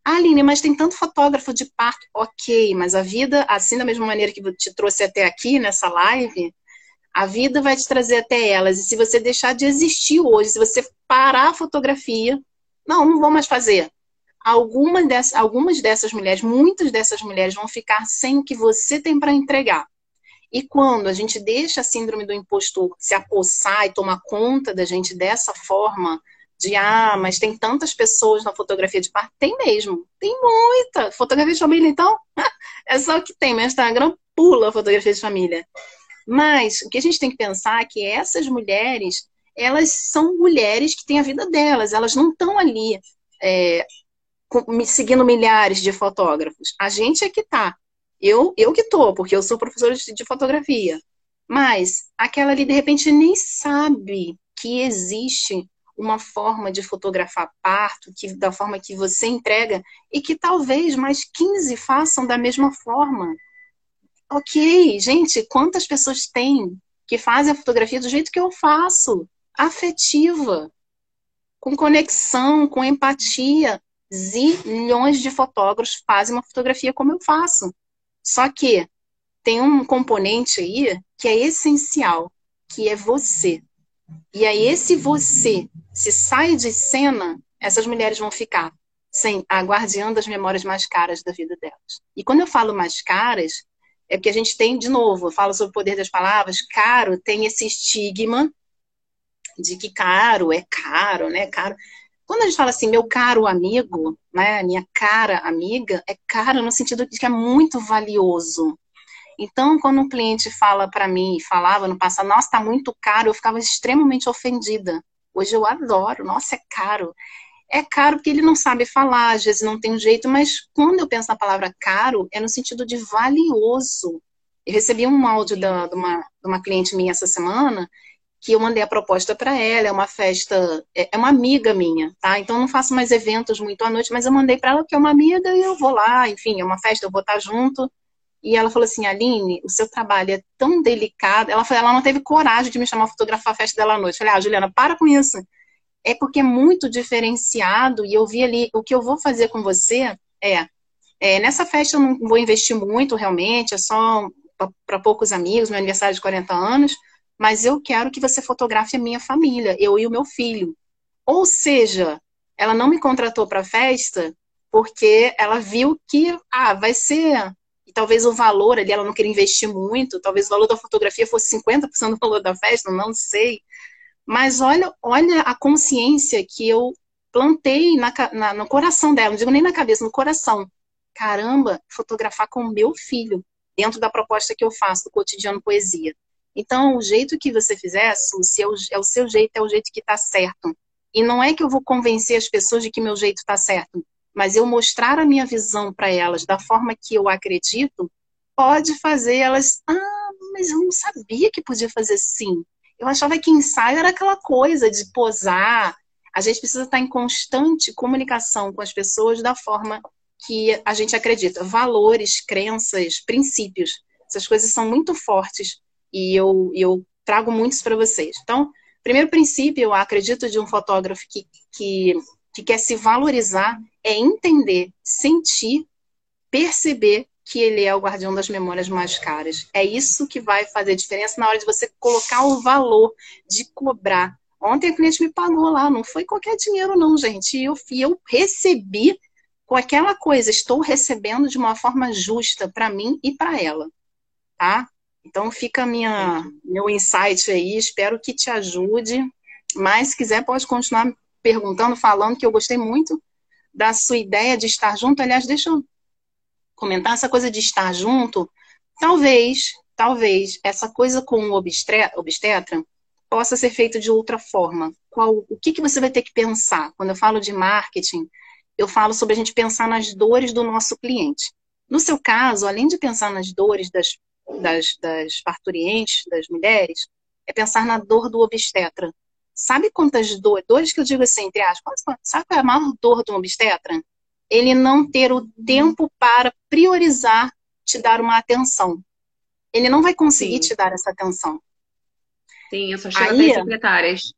Ah, Aline, mas tem tanto fotógrafo de parto. Ok, mas a vida, assim da mesma maneira que te trouxe até aqui nessa live, a vida vai te trazer até elas. E se você deixar de existir hoje, se você parar a fotografia, não, não vou mais fazer. Algumas dessas, algumas dessas mulheres, muitas dessas mulheres vão ficar sem o que você tem para entregar. E quando a gente deixa a síndrome do impostor se apossar e tomar conta da gente dessa forma, de ah, mas tem tantas pessoas na fotografia de parto, tem mesmo, tem muita. Fotografia de família, então, é só o que tem. Meu Instagram pula fotografia de família. Mas o que a gente tem que pensar é que essas mulheres, elas são mulheres que têm a vida delas, elas não estão ali é, seguindo milhares de fotógrafos. A gente é que tá. Eu, eu que tô, porque eu sou professora de, de fotografia. Mas aquela ali, de repente, nem sabe que existe uma forma de fotografar parto, que, da forma que você entrega, e que talvez mais 15 façam da mesma forma. Ok, gente, quantas pessoas tem que fazem a fotografia do jeito que eu faço? Afetiva, com conexão, com empatia. Zilhões de fotógrafos fazem uma fotografia como eu faço. Só que tem um componente aí que é essencial, que é você. E aí, esse você, se sai de cena, essas mulheres vão ficar sem a guardiã das memórias mais caras da vida delas. E quando eu falo mais caras, é porque a gente tem, de novo, eu falo sobre o poder das palavras, caro tem esse estigma de que caro é caro, né? Caro. Quando a gente fala assim, meu caro amigo, né, minha cara amiga, é caro no sentido de que é muito valioso. Então, quando um cliente fala para mim, falava no passado, nossa, está muito caro, eu ficava extremamente ofendida. Hoje eu adoro, nossa, é caro. É caro porque ele não sabe falar, às vezes não tem um jeito, mas quando eu penso na palavra caro, é no sentido de valioso. Eu recebi um áudio da, de, uma, de uma cliente minha essa semana, que eu mandei a proposta para ela, é uma festa, é, é uma amiga minha, tá? Então não faço mais eventos muito à noite, mas eu mandei para ela que é uma amiga e eu vou lá, enfim, é uma festa, eu vou estar junto. E ela falou assim, Aline, o seu trabalho é tão delicado. Ela ela não teve coragem de me chamar a fotografar a festa dela à noite. Eu falei, ah, Juliana, para com isso. É porque é muito diferenciado e eu vi ali, o que eu vou fazer com você é, é nessa festa eu não vou investir muito realmente, é só para poucos amigos, meu aniversário de 40 anos, mas eu quero que você fotografe a minha família, eu e o meu filho. Ou seja, ela não me contratou para a festa porque ela viu que ah, vai ser e talvez o valor ali, ela não queria investir muito, talvez o valor da fotografia fosse 50% do valor da festa, não sei. Mas olha, olha a consciência que eu plantei na, na, no coração dela, não digo nem na cabeça, no coração. Caramba, fotografar com meu filho, dentro da proposta que eu faço do cotidiano poesia. Então, o jeito que você fizer, Suzy, é o, é o seu jeito, é o jeito que está certo. E não é que eu vou convencer as pessoas de que meu jeito está certo mas eu mostrar a minha visão para elas da forma que eu acredito, pode fazer elas, ah, mas eu não sabia que podia fazer assim. Eu achava que ensaio era aquela coisa de posar. A gente precisa estar em constante comunicação com as pessoas da forma que a gente acredita. Valores, crenças, princípios. Essas coisas são muito fortes e eu, eu trago muitos para vocês. Então, primeiro princípio, eu acredito de um fotógrafo que, que que quer se valorizar é entender, sentir, perceber que ele é o guardião das memórias mais caras. É isso que vai fazer diferença na hora de você colocar o valor, de cobrar. Ontem a cliente me pagou lá, não foi qualquer dinheiro não, gente. Eu, eu recebi com aquela coisa, estou recebendo de uma forma justa para mim e para ela, tá? Então fica minha meu insight aí, espero que te ajude. Mas se quiser pode continuar perguntando, falando, que eu gostei muito da sua ideia de estar junto. Aliás, deixa eu comentar essa coisa de estar junto. Talvez, talvez, essa coisa com o obstetra possa ser feita de outra forma. Qual, o que, que você vai ter que pensar? Quando eu falo de marketing, eu falo sobre a gente pensar nas dores do nosso cliente. No seu caso, além de pensar nas dores das, das, das parturientes, das mulheres, é pensar na dor do obstetra. Sabe quantas dores, dores que eu digo assim, entre aspas, sabe qual é a maior dor um obstetra? Ele não ter o tempo para priorizar te dar uma atenção. Ele não vai conseguir Sim. te dar essa atenção. Sim, eu só chego aí, secretárias.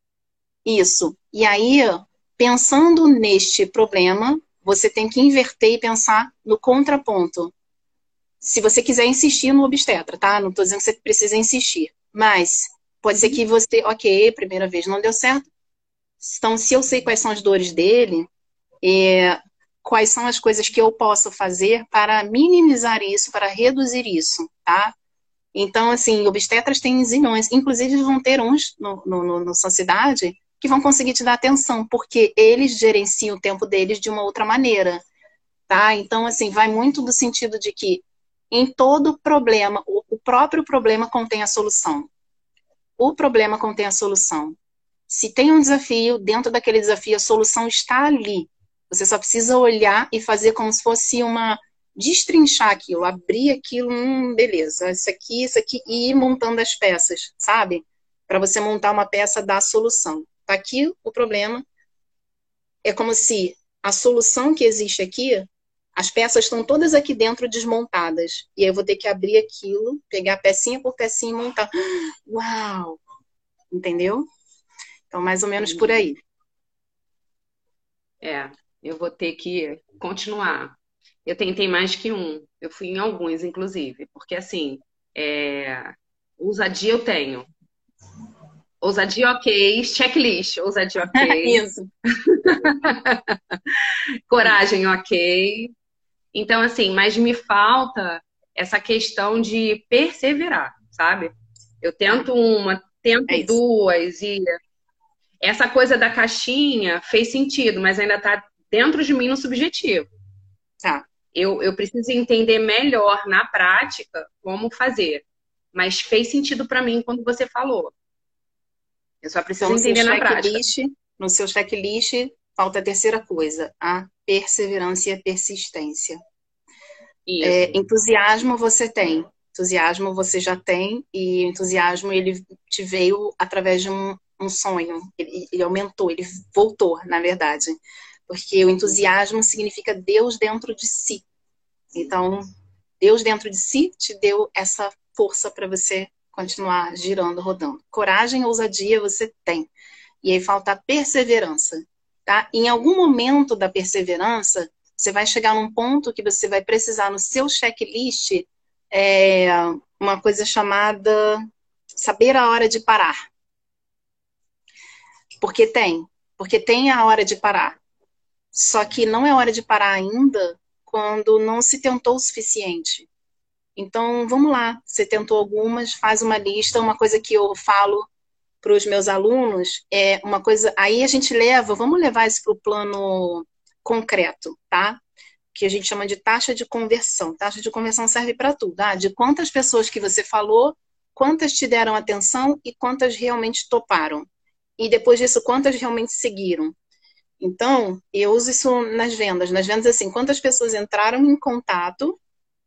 Isso. E aí, pensando neste problema, você tem que inverter e pensar no contraponto. Se você quiser insistir no obstetra, tá? Não estou dizendo que você precisa insistir. Mas Pode ser que você, ok, primeira vez não deu certo. Então, se eu sei quais são as dores dele, é, quais são as coisas que eu posso fazer para minimizar isso, para reduzir isso, tá? Então, assim, obstetras têm zilhões. Inclusive, vão ter uns no, no, no, na sociedade que vão conseguir te dar atenção, porque eles gerenciam o tempo deles de uma outra maneira, tá? Então, assim, vai muito do sentido de que em todo problema, o, próprio problema contém a solução o problema contém a solução. Se tem um desafio, dentro daquele desafio, a solução está ali. Você só precisa olhar e fazer como se fosse uma, destrinchar aquilo, abrir aquilo, hum, beleza, isso aqui, isso aqui, e ir montando as peças, sabe? Para você montar uma peça da solução. Tá aqui o problema. É como se a solução que existe aqui, as peças estão todas aqui dentro desmontadas. E aí eu vou ter que abrir aquilo, pegar pecinha por pecinha e montar. Uau! Entendeu? Então, mais ou menos por aí. É, eu vou ter que continuar. Eu tentei mais que um. Eu fui em alguns, inclusive. Porque, assim, é... ousadia eu tenho. Ousadia ok, checklist, ousadia ok. Isso. Coragem ok. Então, assim, mas me falta essa questão de perseverar, sabe? Eu tento uma, tento é duas e essa coisa da caixinha fez sentido, mas ainda tá dentro de mim no subjetivo. Tá. Eu, eu preciso entender melhor na prática como fazer. Mas fez sentido para mim quando você falou. Eu só preciso então, entender na prática. No seu checklist, falta a terceira coisa, a perseverança e a persistência. É, entusiasmo você tem. Entusiasmo você já tem, e entusiasmo ele te veio através de um, um sonho. Ele, ele aumentou, ele voltou, na verdade. Porque o entusiasmo significa Deus dentro de si. Então, Deus dentro de si te deu essa força para você continuar girando, rodando. Coragem, ousadia você tem. E aí falta perseverança, tá? Em algum momento da perseverança, você vai chegar num ponto que você vai precisar no seu checklist é, uma coisa chamada saber a hora de parar. Porque tem, porque tem a hora de parar. Só que não é hora de parar ainda quando não se tentou o suficiente. Então, vamos lá. Você tentou algumas, faz uma lista. Uma coisa que eu falo para os meus alunos é uma coisa. Aí a gente leva, vamos levar isso para o plano concreto, tá? Que a gente chama de taxa de conversão. Taxa de conversão serve para tudo. Ah, de quantas pessoas que você falou, quantas te deram atenção e quantas realmente toparam. E depois disso, quantas realmente seguiram. Então, eu uso isso nas vendas. Nas vendas, assim, quantas pessoas entraram em contato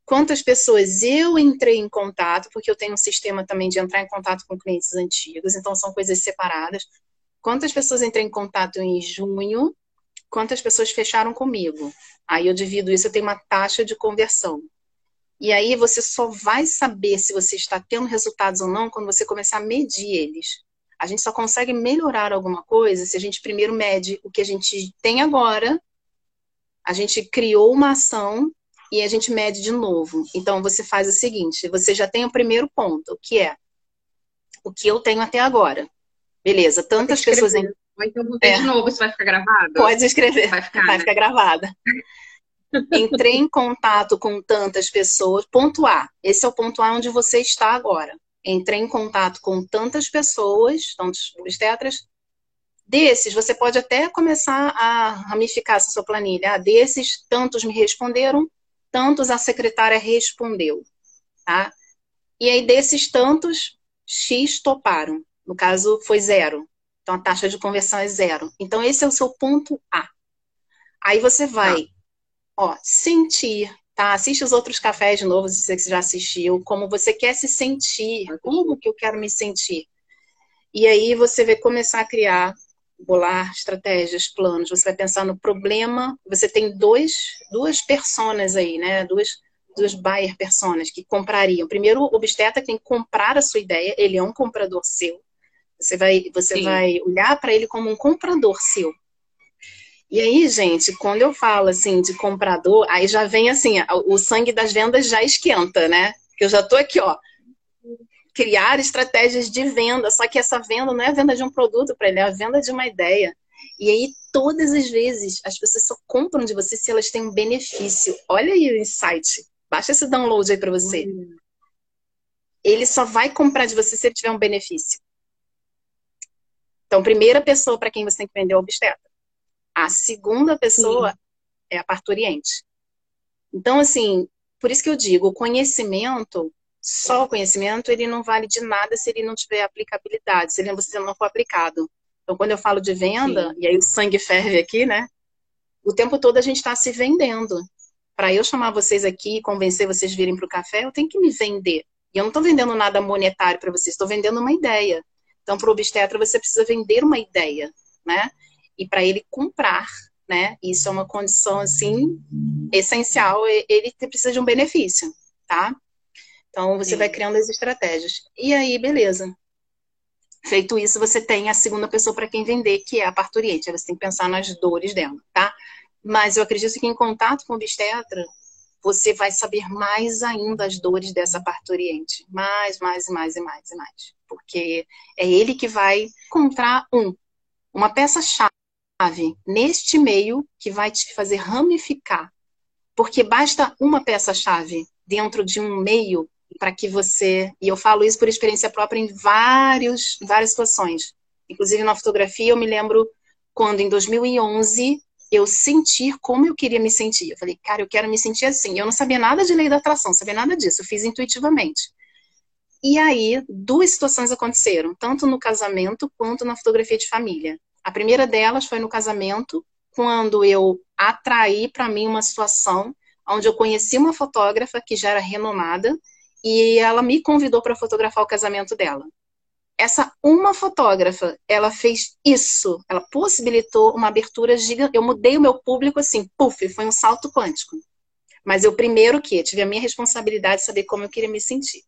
quantas pessoas eu entrei em contato, porque eu tenho um sistema também de entrar em contato com clientes antigos, então são coisas separadas. Quantas pessoas entrei em contato em junho, quantas pessoas fecharam comigo. Aí eu divido isso, eu tenho uma taxa de conversão. E aí você só vai saber se você está tendo resultados ou não quando você começar a medir eles. A gente só consegue melhorar alguma coisa se a gente primeiro mede o que a gente tem agora, a gente criou uma ação e a gente mede de novo. Então, você faz o seguinte: você já tem o primeiro ponto, que é o que eu tenho até agora. Beleza, tantas pessoas. Em... então, vou é. de novo, isso vai ficar gravado? Pode escrever, vai ficar, vai né? ficar gravada. Entrei em contato com tantas pessoas. Ponto A. Esse é o ponto A onde você está agora. Entrei em contato com tantas pessoas, tantos tetras. Desses, você pode até começar a ramificar essa sua planilha. Ah, desses, tantos me responderam, tantos a secretária respondeu, tá? E aí desses tantos, X toparam. No caso, foi zero. Então a taxa de conversão é zero. Então esse é o seu ponto A. Aí você vai, tá. ó, sentir, tá? Assiste os outros cafés de novo, se você já assistiu, como você quer se sentir, como que eu quero me sentir. E aí você vai começar a criar bolar estratégias, planos, você vai pensar no problema, você tem dois, duas personas aí, né? Duas, duas buyer personas que comprariam. Primeiro, o obstetra tem que comprar a sua ideia, ele é um comprador seu. Você vai, você vai olhar para ele como um comprador seu. E aí, gente, quando eu falo assim de comprador, aí já vem assim, o sangue das vendas já esquenta, né? Que eu já tô aqui, ó, criar estratégias de venda, só que essa venda não é a venda de um produto para ele, é a venda de uma ideia. E aí, todas as vezes, as pessoas só compram de você se elas têm um benefício. Olha aí o insight. Baixa esse download aí para você. Uhum. Ele só vai comprar de você se ele tiver um benefício. Então, primeira pessoa para quem você tem que vender é o obstetra. A segunda pessoa Sim. é a parturiente. Então, assim, por isso que eu digo, o conhecimento só o conhecimento ele não vale de nada se ele não tiver aplicabilidade, se ele não for aplicado. Então, quando eu falo de venda, Sim. e aí o sangue ferve aqui, né? O tempo todo a gente está se vendendo. para eu chamar vocês aqui e convencer vocês virem para o café, eu tenho que me vender. E eu não estou vendendo nada monetário para vocês, estou vendendo uma ideia. Então, para o obstetra, você precisa vender uma ideia, né? E para ele comprar, né? Isso é uma condição, assim, essencial. Ele precisa de um benefício, tá? Então, você Sim. vai criando as estratégias. E aí, beleza. Feito isso, você tem a segunda pessoa para quem vender, que é a parturiente. Você tem que pensar nas dores dela, tá? Mas eu acredito que em contato com o obstetra, você vai saber mais ainda as dores dessa parturiente. Mais, mais, mais e mais e mais. Porque é ele que vai encontrar um, uma peça-chave neste meio que vai te fazer ramificar. Porque basta uma peça-chave dentro de um meio para que você, e eu falo isso por experiência própria em vários, várias situações. Inclusive na fotografia, eu me lembro quando em 2011 eu sentir como eu queria me sentir. Eu falei, cara, eu quero me sentir assim. Eu não sabia nada de lei da atração, sabia nada disso, eu fiz intuitivamente. E aí, duas situações aconteceram, tanto no casamento quanto na fotografia de família. A primeira delas foi no casamento, quando eu atraí para mim uma situação onde eu conheci uma fotógrafa que já era renomada e ela me convidou para fotografar o casamento dela essa uma fotógrafa, ela fez isso, ela possibilitou uma abertura gigante. Eu mudei o meu público assim, puf, foi um salto quântico. Mas eu primeiro que tive a minha responsabilidade de saber como eu queria me sentir.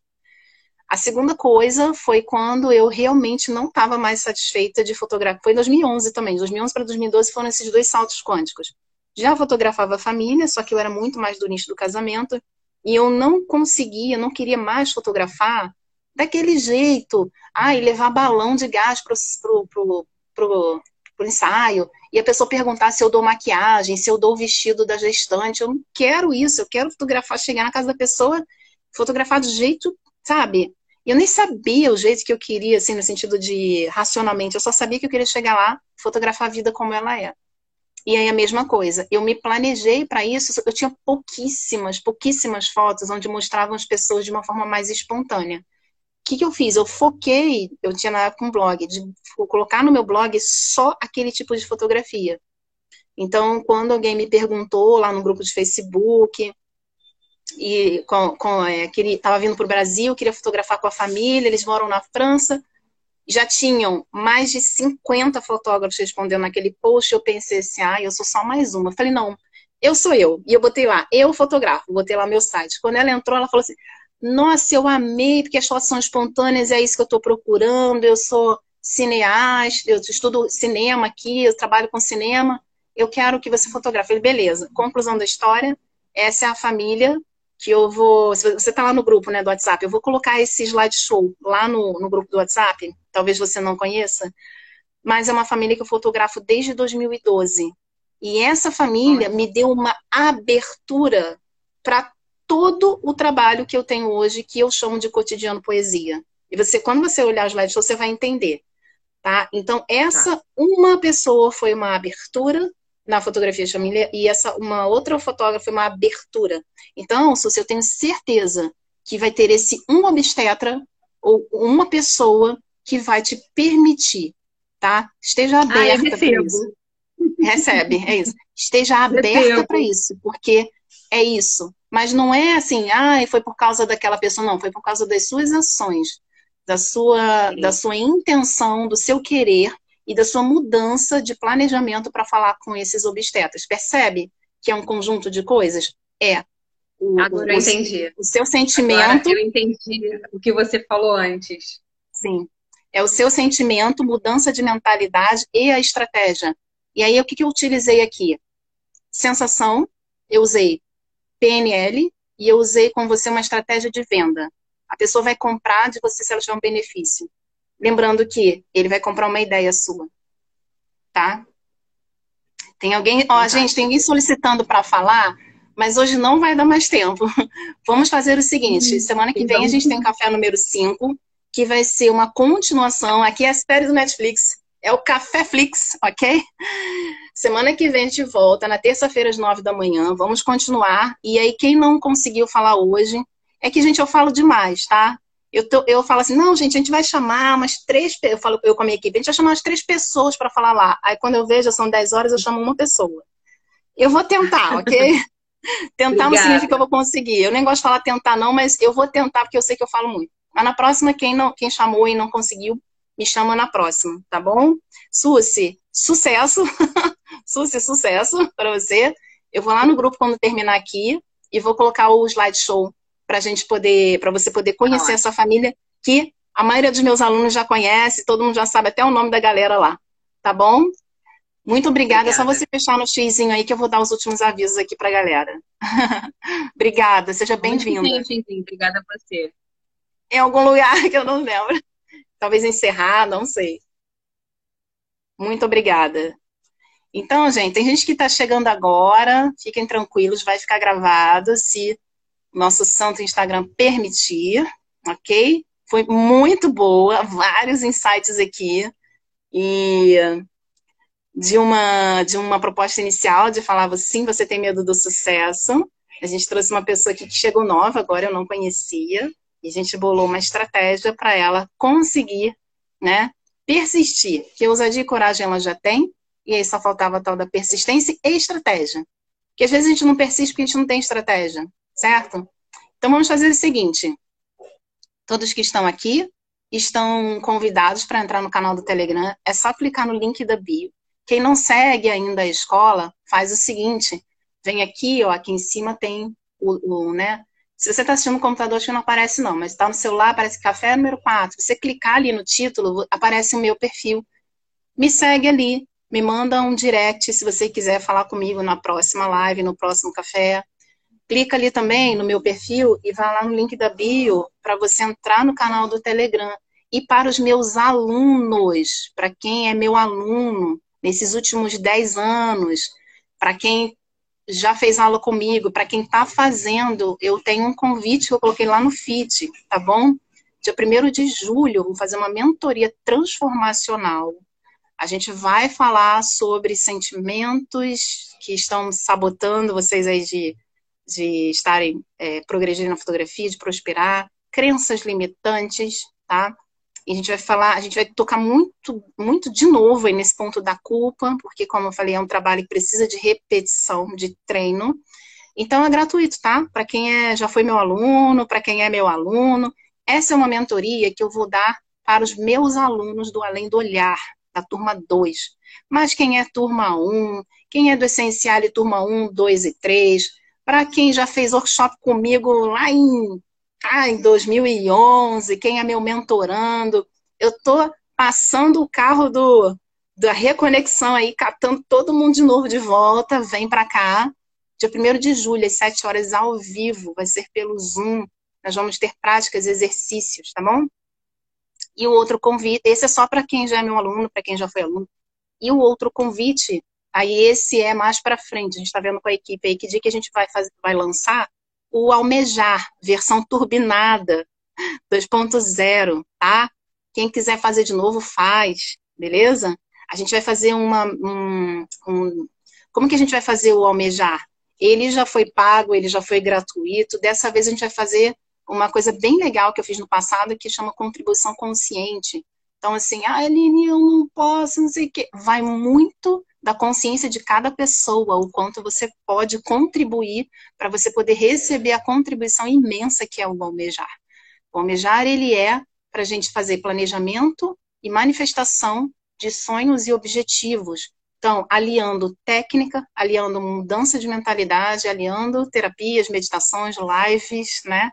A segunda coisa foi quando eu realmente não estava mais satisfeita de fotografar. Foi em 2011 também. De 2011 para 2012 foram esses dois saltos quânticos. Já fotografava a família, só que eu era muito mais do nicho do casamento. E eu não conseguia, não queria mais fotografar daquele jeito, ah, e levar balão de gás pro, pro, pro, pro, pro ensaio, e a pessoa perguntar se eu dou maquiagem, se eu dou o vestido da gestante, eu não quero isso, eu quero fotografar, chegar na casa da pessoa, fotografar do jeito, sabe? Eu nem sabia o jeito que eu queria, assim, no sentido de racionalmente, eu só sabia que eu queria chegar lá, fotografar a vida como ela é. E aí a mesma coisa, eu me planejei para isso, eu tinha pouquíssimas, pouquíssimas fotos onde mostravam as pessoas de uma forma mais espontânea que, que eu fiz? Eu foquei, eu tinha na época um blog, de colocar no meu blog só aquele tipo de fotografia. Então, quando alguém me perguntou lá no grupo de Facebook, e com, com, é, que ele estava vindo para o Brasil, queria fotografar com a família, eles moram na França, já tinham mais de 50 fotógrafos respondendo naquele post, eu pensei assim, ah, eu sou só mais uma. Eu falei, não, eu sou eu. E eu botei lá, eu fotografo, botei lá meu site. Quando ela entrou, ela falou assim, nossa, eu amei, porque as fotos são espontâneas, é isso que eu estou procurando. Eu sou cineasta, eu estudo cinema aqui, eu trabalho com cinema. Eu quero que você fotografe. beleza. Conclusão da história, essa é a família que eu vou. Você está lá no grupo né, do WhatsApp, eu vou colocar esse slideshow lá no, no grupo do WhatsApp. Talvez você não conheça, mas é uma família que eu fotografo desde 2012. E essa família me deu uma abertura para todo o trabalho que eu tenho hoje, que eu chamo de cotidiano poesia. E você, quando você olhar os slides, você vai entender. Tá? Então, essa tá. uma pessoa foi uma abertura na fotografia de família e essa uma outra fotógrafa foi uma abertura. Então, se eu tenho certeza que vai ter esse um obstetra ou uma pessoa que vai te permitir, tá? Esteja aberta ah, para isso. Recebe, é isso. Esteja aberta para isso, porque é isso. Mas não é assim, ah, foi por causa daquela pessoa, não, foi por causa das suas ações, da sua, da sua intenção, do seu querer e da sua mudança de planejamento para falar com esses obstetras. Percebe que é um conjunto de coisas? É. O, Agora o, eu entendi. O seu sentimento. Agora eu entendi o que você falou antes. Sim. É o seu sentimento, mudança de mentalidade e a estratégia. E aí, o que, que eu utilizei aqui? Sensação, eu usei PNL e eu usei com você uma estratégia de venda. A pessoa vai comprar de você se ela tiver um benefício. Lembrando que ele vai comprar uma ideia sua. Tá? Tem alguém, ó, gente, tem alguém solicitando para falar, mas hoje não vai dar mais tempo. Vamos fazer o seguinte, uhum. semana que vem a gente tem café número 5, que vai ser uma continuação, aqui é a série do Netflix, é o Café Flix, ok? Semana que vem a gente volta, na terça-feira às nove da manhã. Vamos continuar. E aí, quem não conseguiu falar hoje, é que, gente, eu falo demais, tá? Eu, tô, eu falo assim, não, gente, a gente vai chamar umas três, eu falo eu com a minha equipe, a gente vai chamar umas três pessoas para falar lá. Aí quando eu vejo, são dez horas, eu chamo uma pessoa. Eu vou tentar, ok? tentar Obrigada. não significa que eu vou conseguir. Eu nem gosto de falar tentar, não, mas eu vou tentar porque eu sei que eu falo muito. Mas na próxima, quem, não, quem chamou e não conseguiu, me chama na próxima, tá bom? Susi, sucesso! Susi, sucesso para você. Eu vou lá no grupo quando terminar aqui e vou colocar o slideshow para gente poder, para você poder conhecer ah, essa família que a maioria dos meus alunos já conhece, todo mundo já sabe até o nome da galera lá, tá bom? Muito obrigada. obrigada. É só você fechar no xizinho aí que eu vou dar os últimos avisos aqui para a galera. obrigada, seja bem-vinda. Obrigada a você. Em algum lugar que eu não lembro. Talvez encerrar, não sei. Muito obrigada. Então, gente, tem gente que está chegando agora, fiquem tranquilos, vai ficar gravado se nosso santo Instagram permitir, ok? Foi muito boa, vários insights aqui. E de uma, de uma proposta inicial de falar, sim, você tem medo do sucesso. A gente trouxe uma pessoa aqui que chegou nova, agora eu não conhecia, e a gente bolou uma estratégia para ela conseguir, né, persistir. Que ousadia e coragem ela já tem, e aí só faltava a tal da persistência e estratégia. Porque às vezes a gente não persiste porque a gente não tem estratégia, certo? Então vamos fazer o seguinte: todos que estão aqui estão convidados para entrar no canal do Telegram. É só clicar no link da bio quem não segue ainda a escola, faz o seguinte: vem aqui, ó, aqui em cima tem o, o né? Se você está assistindo no computador, acho que não aparece não, mas está no celular, aparece café número 4. Você clicar ali no título, aparece o meu perfil. Me segue ali, me manda um direct se você quiser falar comigo na próxima live, no próximo café. Clica ali também no meu perfil e vai lá no link da bio para você entrar no canal do Telegram. E para os meus alunos, para quem é meu aluno, nesses últimos 10 anos, para quem já fez aula comigo, para quem está fazendo, eu tenho um convite que eu coloquei lá no FIT, tá bom? Dia 1 de julho, vou fazer uma mentoria transformacional. A gente vai falar sobre sentimentos que estão sabotando vocês aí de, de estarem é, progredindo na fotografia, de prosperar, crenças limitantes, tá? E a gente vai falar, a gente vai tocar muito, muito de novo aí nesse ponto da culpa, porque, como eu falei, é um trabalho que precisa de repetição, de treino. Então é gratuito, tá? Para quem é, já foi meu aluno, para quem é meu aluno. Essa é uma mentoria que eu vou dar para os meus alunos do Além do Olhar, da turma 2. Mas quem é turma 1, quem é do Essencial e turma 1, 2 e 3, para quem já fez workshop comigo lá em ah, em 2011, quem é meu mentorando. Eu tô passando o carro do da reconexão aí, catando todo mundo de novo de volta, vem para cá. Dia 1 de julho, às 7 horas, ao vivo, vai ser pelo Zoom. Nós vamos ter práticas, exercícios, tá bom? E o outro convite, esse é só para quem já é meu aluno, para quem já foi aluno. E o outro convite, aí esse é mais para frente. A gente está vendo com a equipe aí que dia que a gente vai, fazer, vai lançar o Almejar, versão turbinada 2.0, tá? Quem quiser fazer de novo, faz, beleza? A gente vai fazer uma. Um, um, como que a gente vai fazer o Almejar? Ele já foi pago, ele já foi gratuito. Dessa vez a gente vai fazer uma coisa bem legal que eu fiz no passado, que chama contribuição consciente. Então, assim, ah, Aline, eu não posso, não sei o quê. Vai muito da consciência de cada pessoa, o quanto você pode contribuir para você poder receber a contribuição imensa que é o almejar. O almejar, ele é para a gente fazer planejamento e manifestação de sonhos e objetivos. Então, aliando técnica, aliando mudança de mentalidade, aliando terapias, meditações, lives, né?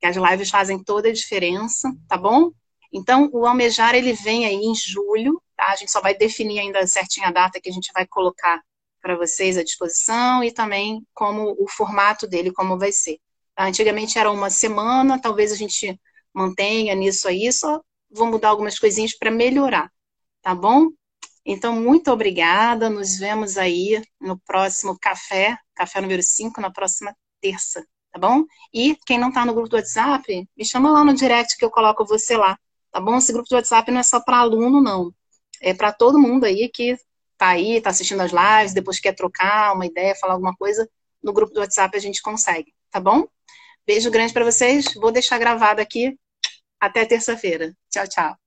Que as lives fazem toda a diferença, tá bom? Então, o almejar, ele vem aí em julho, Tá? A gente só vai definir ainda certinho a data que a gente vai colocar para vocês à disposição e também como o formato dele, como vai ser. Tá? Antigamente era uma semana, talvez a gente mantenha nisso aí, só vou mudar algumas coisinhas para melhorar, tá bom? Então, muito obrigada, nos vemos aí no próximo café, café número 5, na próxima terça, tá bom? E quem não está no grupo do WhatsApp, me chama lá no direct que eu coloco você lá, tá bom? Esse grupo do WhatsApp não é só para aluno, não é para todo mundo aí que tá aí, tá assistindo as lives, depois quer trocar uma ideia, falar alguma coisa, no grupo do WhatsApp a gente consegue, tá bom? Beijo grande para vocês. Vou deixar gravado aqui. Até terça-feira. Tchau, tchau.